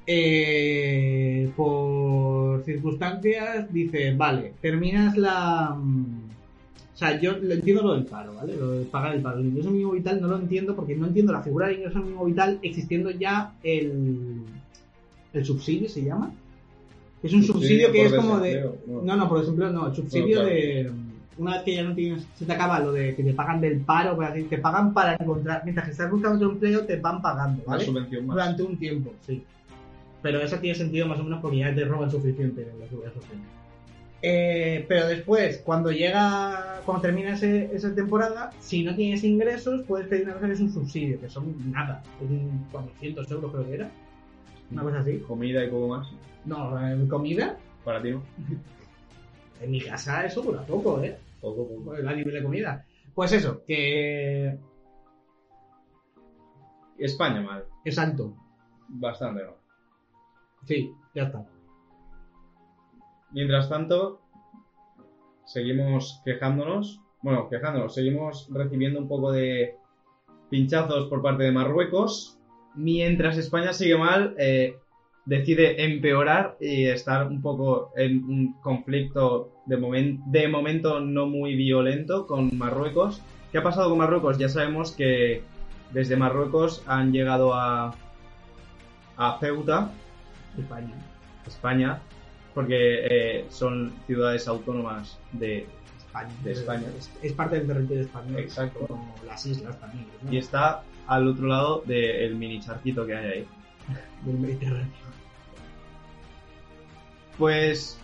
Speaker 2: eh, por circunstancias, dice, vale, terminas la. mm, O sea, yo lo entiendo lo del paro, ¿vale? Lo de pagar el paro. El ingreso mínimo vital no lo entiendo porque no entiendo la figura del ingreso mínimo vital existiendo ya el. El subsidio se llama. Es un subsidio, que es como de. No, no, por ejemplo, no, el subsidio
Speaker 1: claro.
Speaker 2: de. Una vez que ya no tienes. Se te acaba lo de que te pagan del paro, te pagan para encontrar. Mientras que estás buscando otro empleo, te van pagando,
Speaker 1: Una
Speaker 2: ¿vale?
Speaker 1: subvención más.
Speaker 2: Durante un tiempo, sí. Pero eso tiene sentido más o menos porque ya te roban suficiente en la seguridad social. Eh, pero después, cuando llega, cuando termina ese- esa temporada, si no tienes ingresos, puedes pedir una cosa que es un subsidio, que son nada, es un 400 euros creo que era, una cosa así.
Speaker 1: Comida y poco más.
Speaker 2: No, eh, comida,
Speaker 1: Para ti no. [LAUGHS]
Speaker 2: en mi casa eso dura poco, ¿eh?
Speaker 1: Poco, poco.
Speaker 2: El nivel de comida. Pues eso, que
Speaker 1: España mal.
Speaker 2: exacto,
Speaker 1: Bastante mal.
Speaker 2: sí, ya está.
Speaker 1: Mientras tanto, seguimos quejándonos. Bueno, quejándonos, seguimos recibiendo un poco de pinchazos por parte de Marruecos. Mientras España sigue mal, eh, decide empeorar y estar un poco en un conflicto de, momen- de momento no muy violento con Marruecos. ¿Qué ha pasado con Marruecos? Ya sabemos que desde Marruecos han llegado a, a Ceuta,
Speaker 2: España.
Speaker 1: España, porque eh, son ciudades autónomas de...
Speaker 2: España.
Speaker 1: De España.
Speaker 2: Es, es parte del territorio español.
Speaker 1: Exacto.
Speaker 2: Como las islas también. ¿no?
Speaker 1: Y está al otro lado del mini charquito que hay ahí.
Speaker 2: Del Mediterráneo.
Speaker 1: Pues...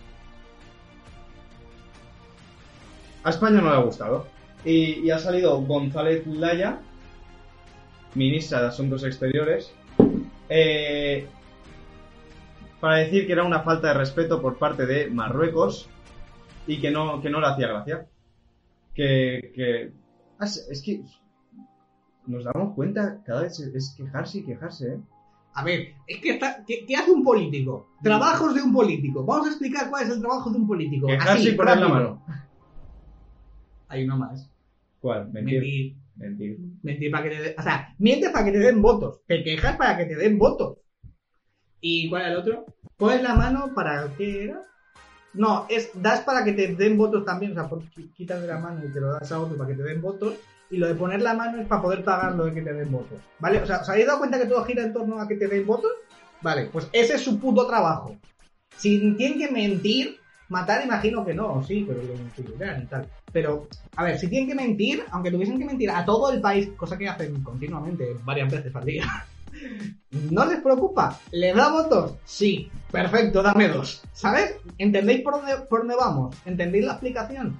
Speaker 1: A España no le ha gustado. Y, y ha salido González Laya, ministra de Asuntos Exteriores, eh, para decir que era una falta de respeto por parte de Marruecos y que no, que no le hacía gracia. Que, que... Es que nos damos cuenta, cada vez es quejarse y quejarse, ¿eh?
Speaker 2: A ver, es que está, ¿qué, qué hace un político? Trabajos de un político. Vamos a explicar cuál es el trabajo de un político.
Speaker 1: Quejarse
Speaker 2: Así,
Speaker 1: y poner la mano.
Speaker 2: Hay uno más.
Speaker 1: ¿Cuál? Mentir.
Speaker 2: Mentir.
Speaker 1: Mentir.
Speaker 2: Mentir para que te den... O sea, mientes para que te den votos. Te quejas para que te den votos. ¿Y cuál el otro? Pones la mano para... ¿Qué era? No, es das para que te den votos también. O sea, quitas de la mano y te lo das a otro para que te den votos. Y lo de poner la mano es para poder pagar lo de que te den votos. ¿Vale? O sea, ¿os habéis dado cuenta que todo gira en torno a que te den votos? Vale, pues ese es su puto trabajo. Si tienen que mentir, matar imagino que no, sí, pero lo mentirán y tal. Pero, a ver, si tienen que mentir, aunque tuviesen que mentir a todo el país, cosa que hacen continuamente, varias veces al día, [LAUGHS] ¿no les preocupa? ¿Le da votos? Sí, perfecto, dame dos. ¿Sabes? ¿Entendéis por dónde, por dónde vamos? ¿Entendéis la explicación?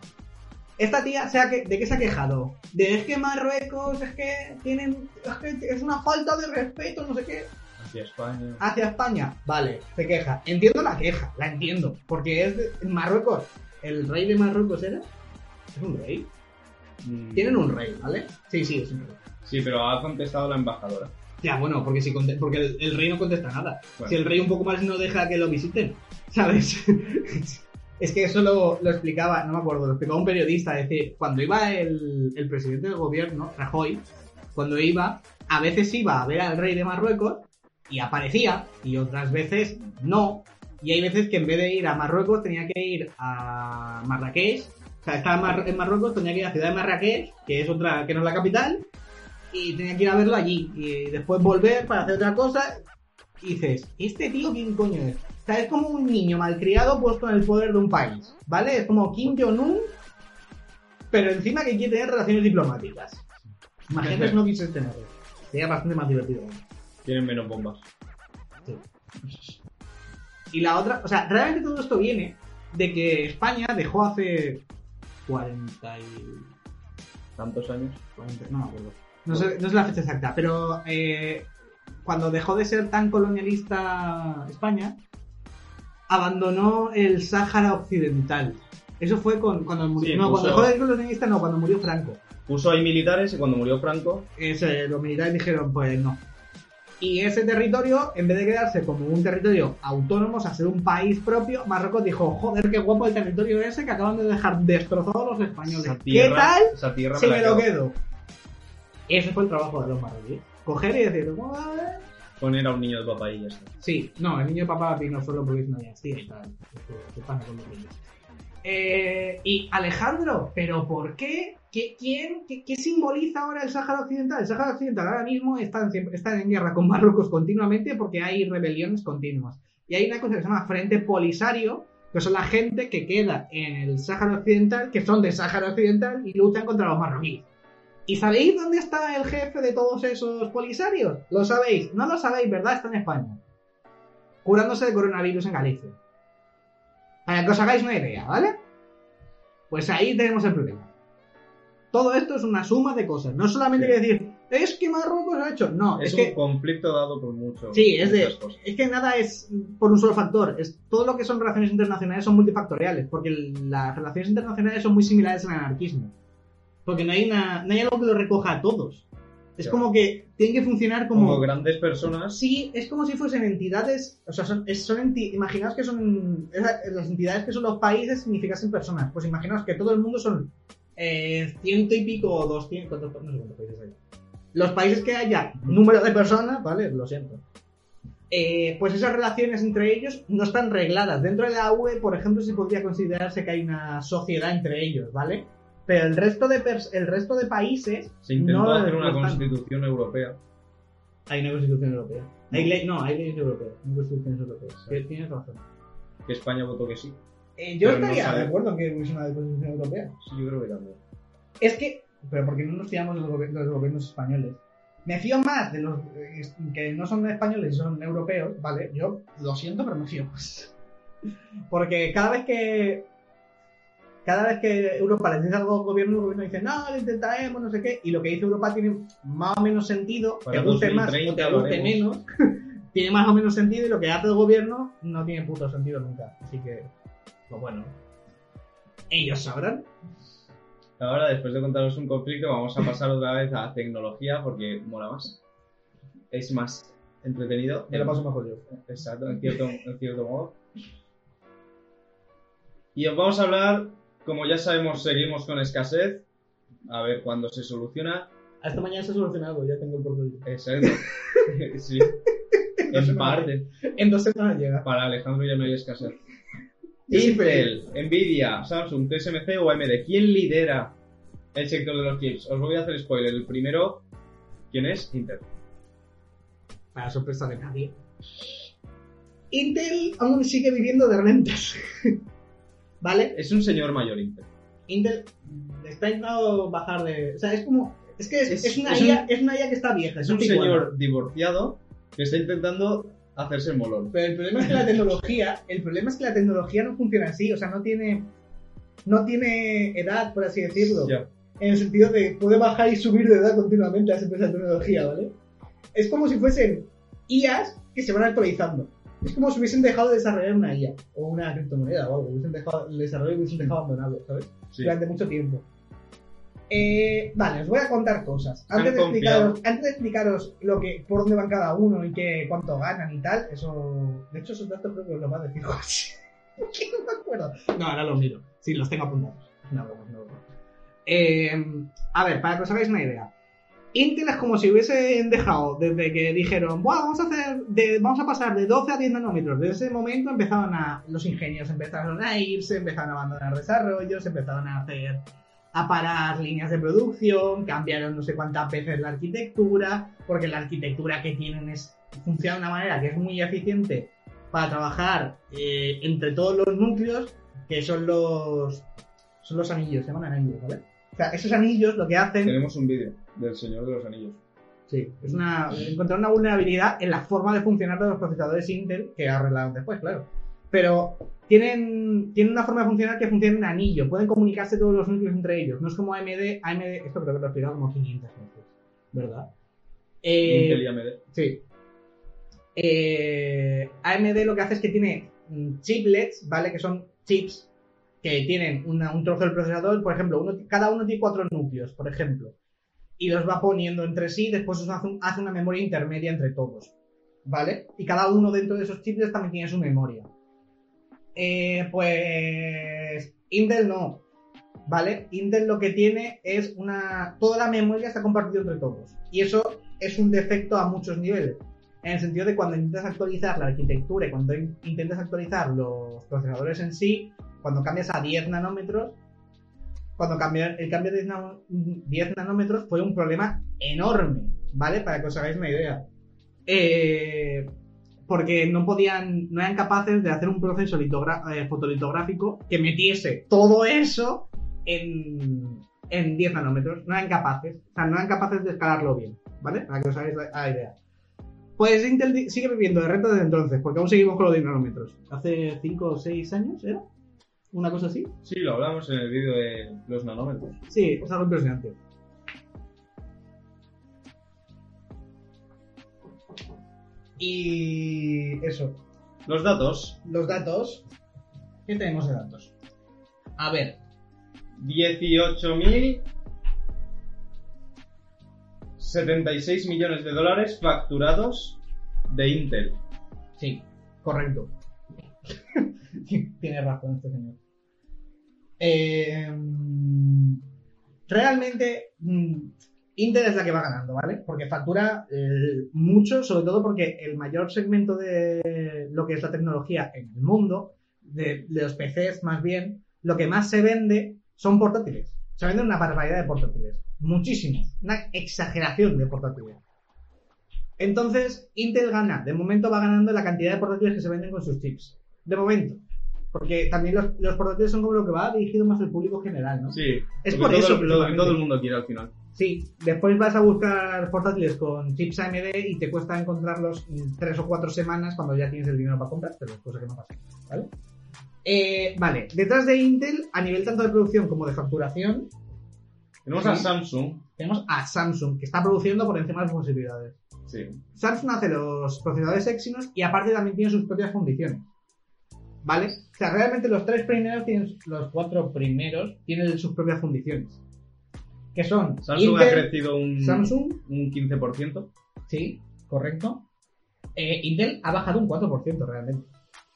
Speaker 2: Esta tía, se ha que- ¿de qué se ha quejado? De es que Marruecos, es que tienen, es que es una falta de respeto, no sé qué
Speaker 1: Hacia España.
Speaker 2: hacia España, vale, se queja. Entiendo la queja, la entiendo. Porque es de en Marruecos. ¿El rey de Marruecos era? ¿Es un rey?
Speaker 1: Mm,
Speaker 2: Tienen un rey, ¿vale? Sí, sí, es un rey.
Speaker 1: Sí, pero ha contestado la embajadora.
Speaker 2: Ya, bueno, porque, si porque el, el rey no contesta nada.
Speaker 1: Bueno.
Speaker 2: Si el rey un poco más no deja que lo visiten, ¿sabes? [LAUGHS] es que eso lo, lo explicaba, no me acuerdo, lo explicaba un periodista. Es decir, cuando iba el, el presidente del gobierno, Rajoy, cuando iba, a veces iba a ver al rey de Marruecos y aparecía, y otras veces no. Y hay veces que en vez de ir a Marruecos tenía que ir a Marrakech. O sea, estaba en Mar- en Marruecos, tenía que ir a la ciudad de Marrakech, que es otra, que no es la capital, y tenía que ir a verlo allí. Y después volver para hacer otra cosa. Y dices, ¿este tío quién coño es? O sea, es como un niño malcriado puesto en el poder de un país, ¿vale? Es como Kim Jong-un, pero encima que quiere tener relaciones diplomáticas. Imagínate si no quisieras tenerlo. Sería bastante más divertido.
Speaker 1: Tienen menos bombas.
Speaker 2: Y la otra, o sea, realmente todo esto viene de que España dejó hace 40 y...
Speaker 1: Tantos años.
Speaker 2: 40 no me acuerdo. No sé, no sé la fecha exacta, pero eh, cuando dejó de ser tan colonialista España, abandonó el Sáhara Occidental. Eso fue con, cuando murió.
Speaker 1: Sí,
Speaker 2: no,
Speaker 1: puso-
Speaker 2: cuando dejó de ser colonialista, no, cuando murió Franco.
Speaker 1: Puso ahí militares y cuando murió Franco,
Speaker 2: Ese, los militares dijeron, pues no. Y ese territorio, en vez de quedarse como un territorio autónomo, o sea, ser un país propio, Marruecos dijo, joder, qué guapo el territorio ese que acaban de dejar destrozados los españoles. ¿Qué tal
Speaker 1: esa tierra
Speaker 2: si
Speaker 1: me
Speaker 2: lo
Speaker 1: quedo.
Speaker 2: quedo? Ese fue el trabajo de los marroquíes. Coger y decir, "Vale".
Speaker 1: Poner a un niño de papá y ya está.
Speaker 2: Sí, no, el niño de papá vino solo porque es una dinastía. ¿Qué pasa con los niños? Eh, y Alejandro, ¿pero por qué? ¿Qué, ¿Quién? ¿Qué, simboliza ahora el Sáhara Occidental? El Sáhara Occidental ahora mismo está en, en guerra con Marruecos continuamente porque hay rebeliones continuas. Y hay una cosa que se llama Frente Polisario, que son la gente que queda en el Sáhara Occidental, que son del Sáhara Occidental y luchan contra los marroquíes. ¿Y sabéis dónde está el jefe de todos esos polisarios? ¿Lo sabéis? No lo sabéis, ¿verdad? Está en España. Curándose de coronavirus en Galicia. Para que os hagáis una idea, ¿vale? Pues ahí tenemos el problema. Todo esto es una suma de cosas. No solamente
Speaker 1: Sí.
Speaker 2: hay que decir, es que Marruecos ha hecho. No,
Speaker 1: Es,
Speaker 2: es,
Speaker 1: un
Speaker 2: que.
Speaker 1: conflicto dado por mucho.
Speaker 2: Sí, es de.
Speaker 1: cosas.
Speaker 2: Es que nada es por un solo factor. Es, todo lo que son relaciones internacionales son multifactoriales. Porque las relaciones internacionales son muy similares al anarquismo. Porque no hay, una, no hay algo que lo recoja a todos. Es como que tienen que funcionar
Speaker 1: Como
Speaker 2: como.
Speaker 1: grandes personas.
Speaker 2: Sí, es como si fuesen entidades, o sea, son, son enti- imaginaos que son, las entidades que son los países significasen personas, pues imaginaos que todo el mundo son eh, ciento y pico o doscientos, ¿cuántos, no sé cuántos países hay. Los países que haya número de personas, ¿vale? Lo siento. Eh, pues esas relaciones entre ellos no están regladas. Dentro de la UE, por ejemplo, sí podría considerarse que hay una sociedad entre ellos, ¿vale? Pero el resto de, el resto de países
Speaker 1: Se intentó
Speaker 2: no
Speaker 1: hacer una
Speaker 2: están.
Speaker 1: constitución europea.
Speaker 2: Hay una constitución europea. Hay ley- no, hay leyes europeas, no constituciones europeas.
Speaker 1: Sí.
Speaker 2: Tienes razón.
Speaker 1: Que España votó que sí.
Speaker 2: Eh, yo
Speaker 1: Pero
Speaker 2: estaría de acuerdo en que hubiese una constitución europea.
Speaker 1: Sí, yo creo que también.
Speaker 2: Es que, pero porque no nos fiamos de los, los gobiernos españoles. Me fío más de los eh, que no son españoles y son europeos, ¿vale? Yo lo siento, pero me fío más. [LAUGHS] Porque cada vez que. Cada vez que Europa le dice algo al gobierno, el gobierno dice, no, lo intentaremos, no sé qué. Y lo que dice Europa tiene más o menos sentido,
Speaker 1: Para
Speaker 2: te guste más o
Speaker 1: 2030
Speaker 2: te guste menos, [LAUGHS] tiene más o menos sentido y lo que hace el gobierno no tiene puto sentido nunca. Así que, pues bueno. Ellos sabrán.
Speaker 1: Ahora, después de contaros un conflicto, vamos a pasar otra vez a tecnología porque mola más. Es más entretenido.
Speaker 2: Me lo paso mejor yo.
Speaker 1: Exacto, en cierto, en cierto modo. Y os vamos a hablar, como ya sabemos, seguimos con escasez. A ver cuándo se soluciona.
Speaker 2: Hasta mañana se ha solucionado, ya tengo el portátil.
Speaker 1: Exacto. [LAUGHS] sí. En parte.
Speaker 2: En dos semanas llega.
Speaker 1: Para Alejandro ya no hay escasez. Intel, Nvidia, Samsung, TSMC o AMD. ¿Quién lidera el sector de los chips? Os voy a hacer spoiler. El primero, ¿quién es? Intel.
Speaker 2: Para sorpresa de nadie. Intel aún sigue viviendo de rentas. [LAUGHS] ¿Vale?
Speaker 1: Es un señor mayor Intel.
Speaker 2: Intel está intentando bajar de. O sea, es como. Es que es,
Speaker 1: Es-
Speaker 2: es una
Speaker 1: es
Speaker 2: IA,
Speaker 1: un-
Speaker 2: una IA que está vieja.
Speaker 1: Es un señor divorciado que está intentando hacerse el molón.
Speaker 2: Pero el problema es que la [LAUGHS] tecnología. El problema es que la tecnología no funciona así. O sea, no tiene. No tiene edad, por así decirlo. En el sentido de puede bajar y subir de edad continuamente a esa empresa de tecnología, ¿vale? Es como si fuesen IAs que se van actualizando. Es como si hubiesen dejado de desarrollar una IA o una criptomoneda o algo, hubiesen dejado el desarrollo y hubiesen dejado abandonado, ¿sabes?
Speaker 1: Sí.
Speaker 2: Durante mucho tiempo. Eh, vale, os voy a contar cosas. Antes de, explicaros, antes de explicaros lo que, por dónde van cada uno y qué, cuánto ganan y tal, eso. De hecho, esos datos creo que os los va a decir [LAUGHS] José. ¿Por qué no me acuerdo? No, ahora los miro. Sí, los tengo apuntados. Es una broma. Eh, a ver, para que os hagáis una idea. Intel es como si hubiesen dejado desde que dijeron, Buah, vamos a hacer, vamos a pasar de 12 a 10 nanómetros. Desde ese momento empezaron a, los ingenieros empezaron a irse, empezaron a abandonar desarrollos, empezaron a hacer, a parar líneas de producción, cambiaron no sé cuántas veces la arquitectura, porque la arquitectura que tienen es, funciona de una manera que es muy eficiente para trabajar eh, entre todos los núcleos, que son los, son los anillos, se llaman anillos, ¿vale? O sea, esos anillos lo que hacen...
Speaker 1: Tenemos un vídeo del Señor de los Anillos.
Speaker 2: Sí, es una, encontrar una vulnerabilidad en la forma de funcionar de los procesadores Intel que arreglaron después, claro. Pero tienen, tienen una forma de funcionar que funciona en anillo, pueden comunicarse todos los núcleos entre ellos. No es como AMD, AMD, esto creo que lo he explicado como 500 veces, ¿verdad? Eh,
Speaker 1: Intel y AMD.
Speaker 2: Sí. Eh, AMD lo que hace es que tiene chiplets, ¿vale? Que son chips que tienen un trozo del procesador, por ejemplo, cada uno tiene cuatro núcleos, por ejemplo. Y los va poniendo entre sí, después eso hace, un- hace una memoria intermedia entre todos. ¿Vale? Y cada uno dentro de esos chiplets también tiene su memoria. Eh, pues Intel no. ¿Vale? Intel lo que tiene es una. Toda la memoria está compartida entre todos. Y eso es un defecto a muchos niveles. En el sentido de cuando intentas actualizar la arquitectura y cuando in- intentas actualizar los procesadores en sí, cuando cambias a 10 nanómetros, cuando cambiar el cambio de 10 nano- 10 nanómetros fue un problema enorme, ¿vale? Para que os hagáis una idea. Eh, porque no podían, no eran capaces de hacer un proceso eh, fotolitográfico que metiese todo eso en, en 10 nanómetros. No eran capaces, o sea, no eran capaces de escalarlo bien, ¿vale? Para que os hagáis la, idea. Pues Intel sigue viviendo de reto desde entonces, porque aún seguimos con los 10 nanómetros. Hace 5 o 6 años, ¿era? ¿Una cosa así?
Speaker 1: Sí, lo hablamos en el vídeo de los nanómetros.
Speaker 2: Sí, es algo impresionante. Y eso,
Speaker 1: Los datos.
Speaker 2: los datos. ¿Qué tenemos de datos? A ver,
Speaker 1: 18.076 millones de dólares facturados de Intel.
Speaker 2: sí, correcto. [LAUGHS] Tiene razón este señor. Eh, realmente, mm, Intel es la que va ganando, ¿vale? Porque factura eh, mucho, sobre todo porque el mayor segmento de lo que es la tecnología en el mundo, de, de los PCs más bien, lo que más se vende son portátiles. Se venden una barbaridad de portátiles. Muchísimos. Una exageración de portátiles. Entonces, Intel gana. De momento va ganando la cantidad de portátiles que se venden con sus chips. De momento. Porque también los, los portátiles son como lo que va dirigido más al público general, ¿no?
Speaker 1: Sí,
Speaker 2: Es por eso,
Speaker 1: lo que todo el mundo quiere al final.
Speaker 2: Sí, después vas a buscar portátiles con chips AMD y te cuesta encontrarlos en tres o cuatro semanas cuando ya tienes el dinero para comprar, pero es cosa que no pasa, ¿vale? Eh, vale, detrás de Intel, a nivel tanto de producción como de facturación,
Speaker 1: Tenemos
Speaker 2: Sí.
Speaker 1: a Samsung.
Speaker 2: tenemos a Samsung, que está produciendo por encima de sus posibilidades.
Speaker 1: Sí.
Speaker 2: Samsung hace los procesadores Exynos y aparte también tiene sus propias condiciones. ¿Vale? O sea, realmente los tres primeros tienen, los cuatro primeros tienen sus propias condiciones. Que son
Speaker 1: Samsung ha
Speaker 2: Intel,
Speaker 1: crecido un,
Speaker 2: Samsung,
Speaker 1: un 15%.
Speaker 2: Sí, correcto. Eh, Intel ha bajado un 4% realmente.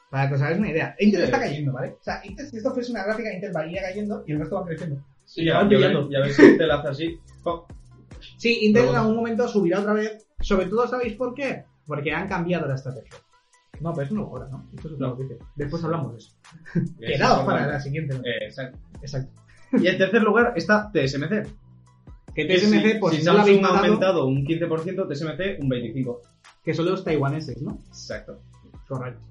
Speaker 2: Para que os hagáis una idea. Intel
Speaker 1: Sí.
Speaker 2: está cayendo, ¿vale? O sea, Intel, si esto fuese una gráfica, Intel va iría cayendo y el resto va creciendo.
Speaker 1: Sí, ya, ya, ves, ya ves si te la hace así. ¡pum! [LAUGHS]
Speaker 2: Sí, Intel
Speaker 1: Pero
Speaker 2: en algún momento subirá otra vez. Sobre todo, ¿sabéis por qué? Porque han cambiado la estrategia. No, pero eso no ahora, ¿no? Esto es otra
Speaker 1: No.
Speaker 2: noticia. Después hablamos de eso. [LAUGHS]
Speaker 1: Es
Speaker 2: para la siguiente.
Speaker 1: Eh, exacto.
Speaker 2: Exacto. [LAUGHS]
Speaker 1: Y en tercer lugar está TSMC.
Speaker 2: Que TSMC,
Speaker 1: si,
Speaker 2: pues
Speaker 1: si
Speaker 2: si no
Speaker 1: Samsung ha aumentado un 15%, TSMC un 25%.
Speaker 2: que son los taiwaneses, ¿no?
Speaker 1: Exacto.
Speaker 2: Correcto.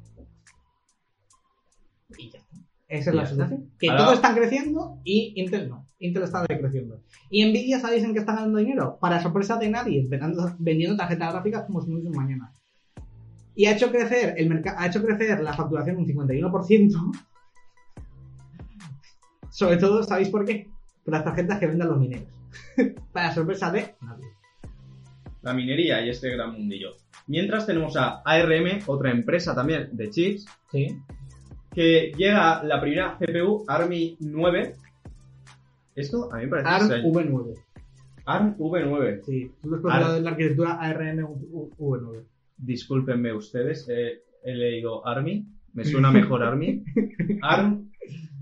Speaker 2: Y ya está. Esa es la situación. Que
Speaker 1: Ahora-
Speaker 2: todos están creciendo y Intel no. Intel está decreciendo. ¿Y Nvidia sabéis en qué está ganando dinero? Para sorpresa de nadie, vendiendo, tarjetas gráficas como si no hubiese un mañana. Y ha hecho crecer el mercado, ha hecho crecer la facturación un 51%. Sobre todo, ¿sabéis por qué? Por las tarjetas que venden los mineros. [LAUGHS] Para sorpresa de nadie.
Speaker 1: La minería y este gran mundillo. Mientras tenemos a ARM, otra empresa también de chips,
Speaker 2: Sí.
Speaker 1: que llega la primera CPU ARMI 9. Esto a mí me parece
Speaker 2: ARM
Speaker 1: extraño.
Speaker 2: V9.
Speaker 1: ARM V9.
Speaker 2: Sí, los procesadores de la arquitectura ARM V9.
Speaker 1: Discúlpenme ustedes, eh, he leído ARMI, me [LAUGHS] suena mejor ARMI. ARM,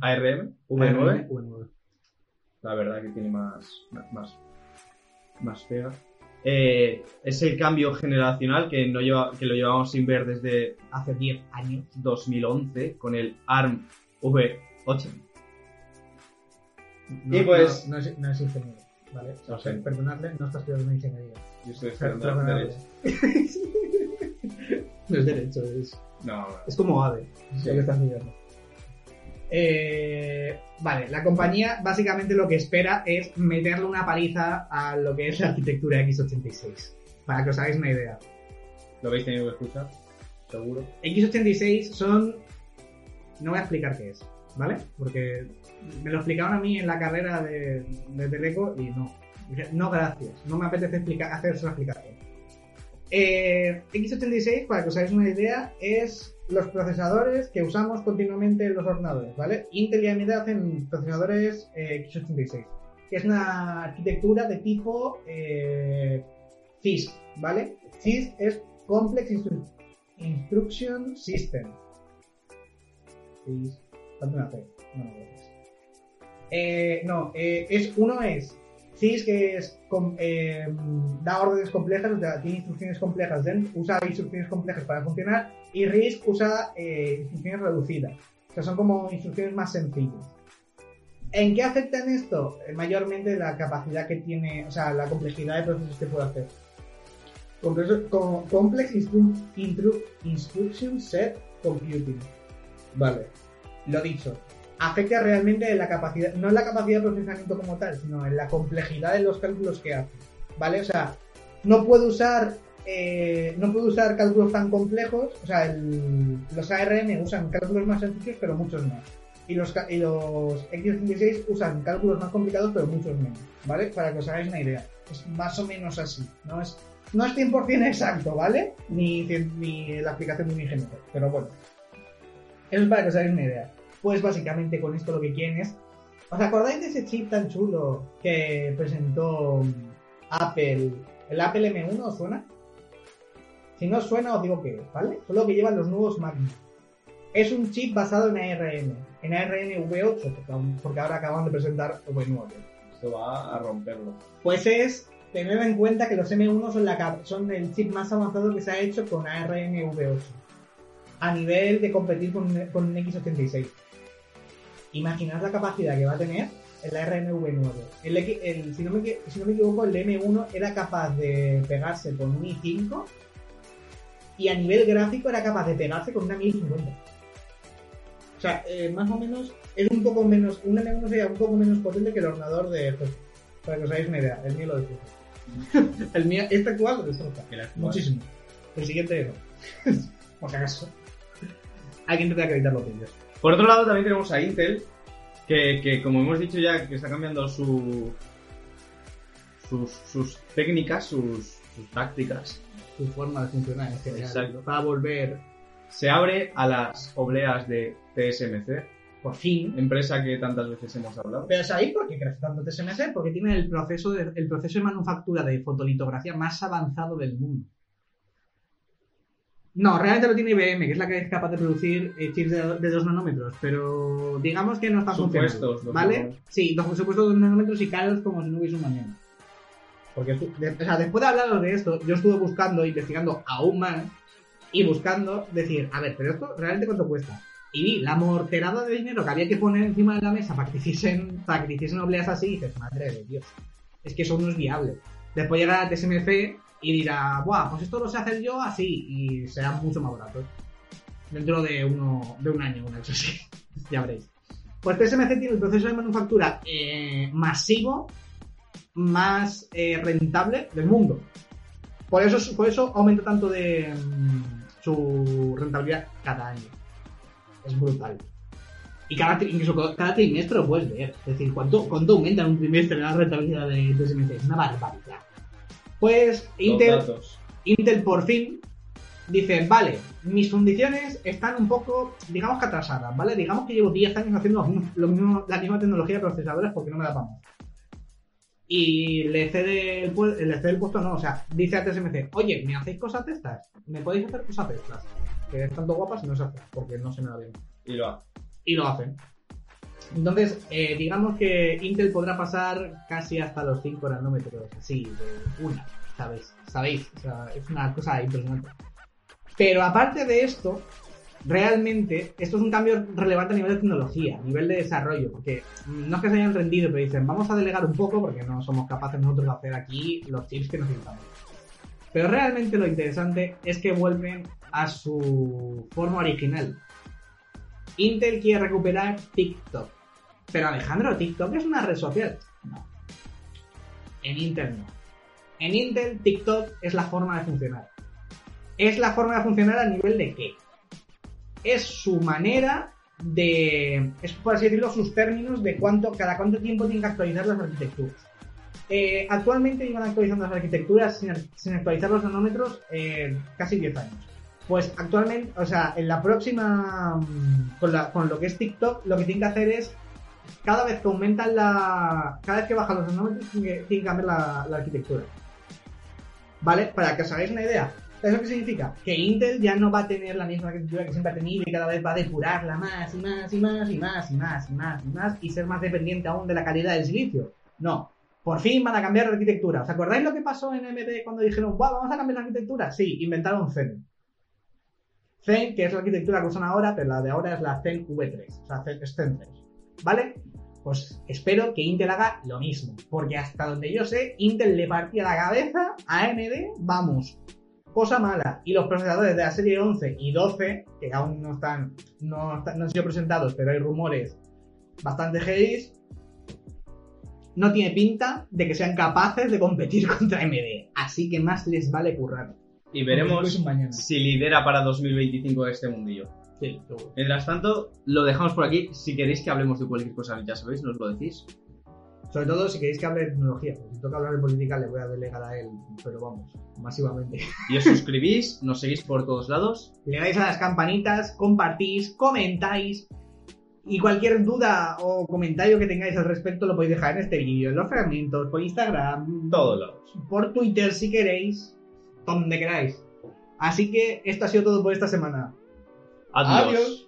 Speaker 1: ARM, V9.
Speaker 2: V9.
Speaker 1: La verdad que tiene más, más, más pega. Eh, es el cambio generacional que, no lleva, que lo llevamos sin ver desde
Speaker 2: Hace 10 años.
Speaker 1: 2011 con el ARM V8.
Speaker 2: No,
Speaker 1: Y pues-
Speaker 2: No, no es, no es ingeniero, ¿vale? O sea,
Speaker 1: No sé.
Speaker 2: perdonadle, no está estudiando ingeniería.
Speaker 1: Yo estoy derecho. [LAUGHS]
Speaker 2: no es derecho, es,
Speaker 1: No, no.
Speaker 2: es como AVE,
Speaker 1: Sí.
Speaker 2: lo que está estudiando. Eh, vale, la compañía básicamente lo que espera es meterle una paliza a lo que es la arquitectura x86. Para que os hagáis una idea.
Speaker 1: Lo habéis tenido que escuchar, seguro.
Speaker 2: X86 son... No voy a explicar qué es, ¿vale? Porque me lo explicaron a mí en la carrera de, de Teleco y no. No, gracias. No me apetece explicar, hacer esa explicación. Eh, X86, para que os hagáis una idea, es los procesadores que usamos continuamente en los ordenadores, ¿vale? Intel y AMD hacen procesadores eh, X86, que es una arquitectura de tipo eh, CISC, ¿vale? CISC es Complex Instru- Instruction System. CISC. Una C. No, no. Eh, no, eh, es, uno es CIS que eh, da órdenes complejas, tiene instrucciones complejas, usa instrucciones complejas para funcionar, y RISC usa eh, instrucciones reducidas. Sea, son como instrucciones más sencillas. ¿En qué afecta en esto? Eh, mayormente la capacidad que tiene, o sea, la complejidad de procesos que puede hacer. Complex Instru- Intru- Instruction Set Computing. Vale. Lo dicho. Afecta realmente en la capacidad, no en la capacidad de procesamiento como tal, sino en la complejidad de los cálculos que hace. ¿Vale? O sea, no puedo usar. eh, no puedo usar cálculos tan complejos. O sea, el- los ARM usan cálculos más sencillos, pero muchos más. Y los, y los X86 usan cálculos más complicados, pero muchos menos. ¿Vale? Para que os hagáis una idea. Es más o menos así. No es, no es 100% exacto, ¿vale? Ni, ni la aplicación de un ingeniero. Pero bueno. Eso es para que os hagáis una idea. Pues básicamente con esto lo que quieren es. ¿Os acordáis de ese chip tan chulo que presentó mm, Apple? ¿El Apple M1 os suena? Si no os suena, os digo que es, ¿vale? Solo que llevan los nuevos Mac. Es un chip basado en ARM, en ARM V8, porque, ahora acaban de presentar V9.
Speaker 1: Esto va a romperlo.
Speaker 2: Pues es tener en cuenta que los M1 son, la, cap- son el chip más avanzado que se ha hecho con ARM V8. A nivel de competir con, con un X86. Imaginad la capacidad que va a tener el ARM V9. El, X- el- si, no me, equi- si no me equivoco, el M1 era capaz de pegarse con un i5 y a nivel gráfico era capaz de pegarse con una 1050. O sea, eh, más o menos es un poco menos, un M1 sería un poco menos potente que el ordenador de José. Para que os hagáis una idea, el mío lo destroza. [LAUGHS] el mío, este actual lo destroza. Muchísimo. El siguiente no. [LAUGHS] Por si acaso. Hay que intentar acreditar los vídeos.
Speaker 1: Por otro lado, también tenemos a Intel, que, que, como hemos dicho ya, que está cambiando su, sus, sus técnicas, sus, sus tácticas.
Speaker 2: Su forma de funcionar en general.
Speaker 1: Exacto.
Speaker 2: Para volver,
Speaker 1: Se abre a las obleas de TSMC,
Speaker 2: por fin.
Speaker 1: empresa que tantas veces hemos hablado.
Speaker 2: Pero ¿sabéis por qué crece tanto TSMC? Porque tiene el proceso de, el proceso de manufactura de fotolitografía más avanzado del mundo. No, realmente lo tiene IBM, que es la que es capaz de producir eh, chips de, de 2 nanómetros, pero digamos que no está funcionando.
Speaker 1: Supuestos, dos
Speaker 2: ¿Vale? Sí, dos supuestos 2 nanómetros y caros como si no hubiese un mañana. Porque, o sea, después de hablaros de esto, yo estuve buscando, investigando aún más y buscando, decir, a ver, pero esto realmente cuánto cuesta. Y vi la morterada de dinero que había que poner encima de la mesa para que hiciesen, para que hiciesen obleas así y dices, madre de Dios, es que eso no es viable. Después llegará TSMC y dirá, buah, pues esto lo sé hacer yo así y será mucho más barato. Dentro de, uno, de un año, una cosa así. [LAUGHS] ya veréis. Pues TSMC tiene el proceso de manufactura eh, masivo más eh, rentable del mundo. Por eso, por eso aumenta tanto de mm, su rentabilidad cada año. Es brutal. Y cada, incluso cada trimestre lo puedes ver. Es decir, ¿cuánto, cuánto aumenta en un trimestre la rentabilidad de TSMC? Es una barbaridad. Pues Intel, por fin dice, vale, mis condiciones están un poco, digamos que atrasadas, ¿vale? Digamos que llevo 10 años haciendo lo mismo- la misma tecnología de procesadores porque no me da para más. Y le cede, el, le cede el puesto, no, o sea, dice a TSMC, oye, ¿me hacéis cosas de estas? ¿Me podéis hacer cosas de estas? Que es tanto guapas y no se hace, porque no se me da bien.
Speaker 1: Y lo hace.
Speaker 2: Y lo hacen. Entonces, eh, digamos que Intel podrá pasar casi hasta los 5 nanómetros, así, de una, ¿sabéis? ¿Sabéis? O sea, es una cosa impresionante. Pero aparte de esto, realmente, esto es un cambio relevante a nivel de tecnología, a nivel de desarrollo, porque no es que se hayan rendido, pero dicen, vamos a delegar un poco porque no somos capaces nosotros de hacer aquí los chips que necesitamos. Pero realmente lo interesante es que vuelven a su forma original. Intel quiere recuperar TikTok. Pero Alejandro, TikTok es una red social. No. En Intel no. En Intel, TikTok es la forma de funcionar. Es la forma de funcionar a nivel de qué? Es su manera de. Es por así decirlo, sus términos de cuánto, cada cuánto tiempo tienen que actualizar las arquitecturas. Eh, actualmente iban actualizando las arquitecturas sin, actualizar los nanómetros eh, casi 10 años. Pues actualmente, o sea, en la próxima, mm, con, con lo que es TikTok, lo que tienen que hacer es, cada vez que aumentan la, cada vez que bajan los nanómetros, tienen que, cambiar la, arquitectura. ¿Vale? Para que os hagáis una idea. ¿Eso qué significa? Que Intel ya no va a tener la misma arquitectura que siempre ha tenido y cada vez va a depurarla más y más y más y más y más y más y más y ser más dependiente aún de la calidad del silicio. No. Por fin van a cambiar la arquitectura. ¿Os acordáis lo que pasó en AMD cuando dijeron, "Buah, vamos a cambiar la arquitectura? Sí, inventaron Zen. Zen, que es la arquitectura que usan ahora, pero la de ahora es la Zen V3. O sea, es Zen 3. ¿Vale? Pues espero que Intel haga lo mismo. Porque hasta donde yo sé, Intel le partía la cabeza a AMD, vamos. Cosa mala. Y los procesadores de la serie 11 y 12, que aún no están, no, han sido presentados, pero hay rumores bastante heavy, no tiene pinta de que sean capaces de competir [LAUGHS] contra AMD. Así que más les vale currar.
Speaker 1: Y veremos si lidera para 2025 este mundillo.
Speaker 2: Sí, seguro.
Speaker 1: Mientras tanto, lo dejamos por aquí. Si queréis que hablemos de cualquier cosa, ya sabéis, nos lo decís.
Speaker 2: Sobre todo si queréis que hable de tecnología. Porque si toca hablar de política le voy a delegar a él, pero vamos, masivamente. [LAUGHS]
Speaker 1: Y os suscribís, nos seguís por todos lados.
Speaker 2: Le dais a las campanitas, compartís, comentáis. Y cualquier duda o comentario que tengáis al respecto lo podéis dejar en este vídeo, en los fragmentos, por Instagram,
Speaker 1: Todos lados.
Speaker 2: por Twitter si queréis, donde queráis. Así que esto ha sido todo por esta semana.
Speaker 1: Adios.
Speaker 2: Adios.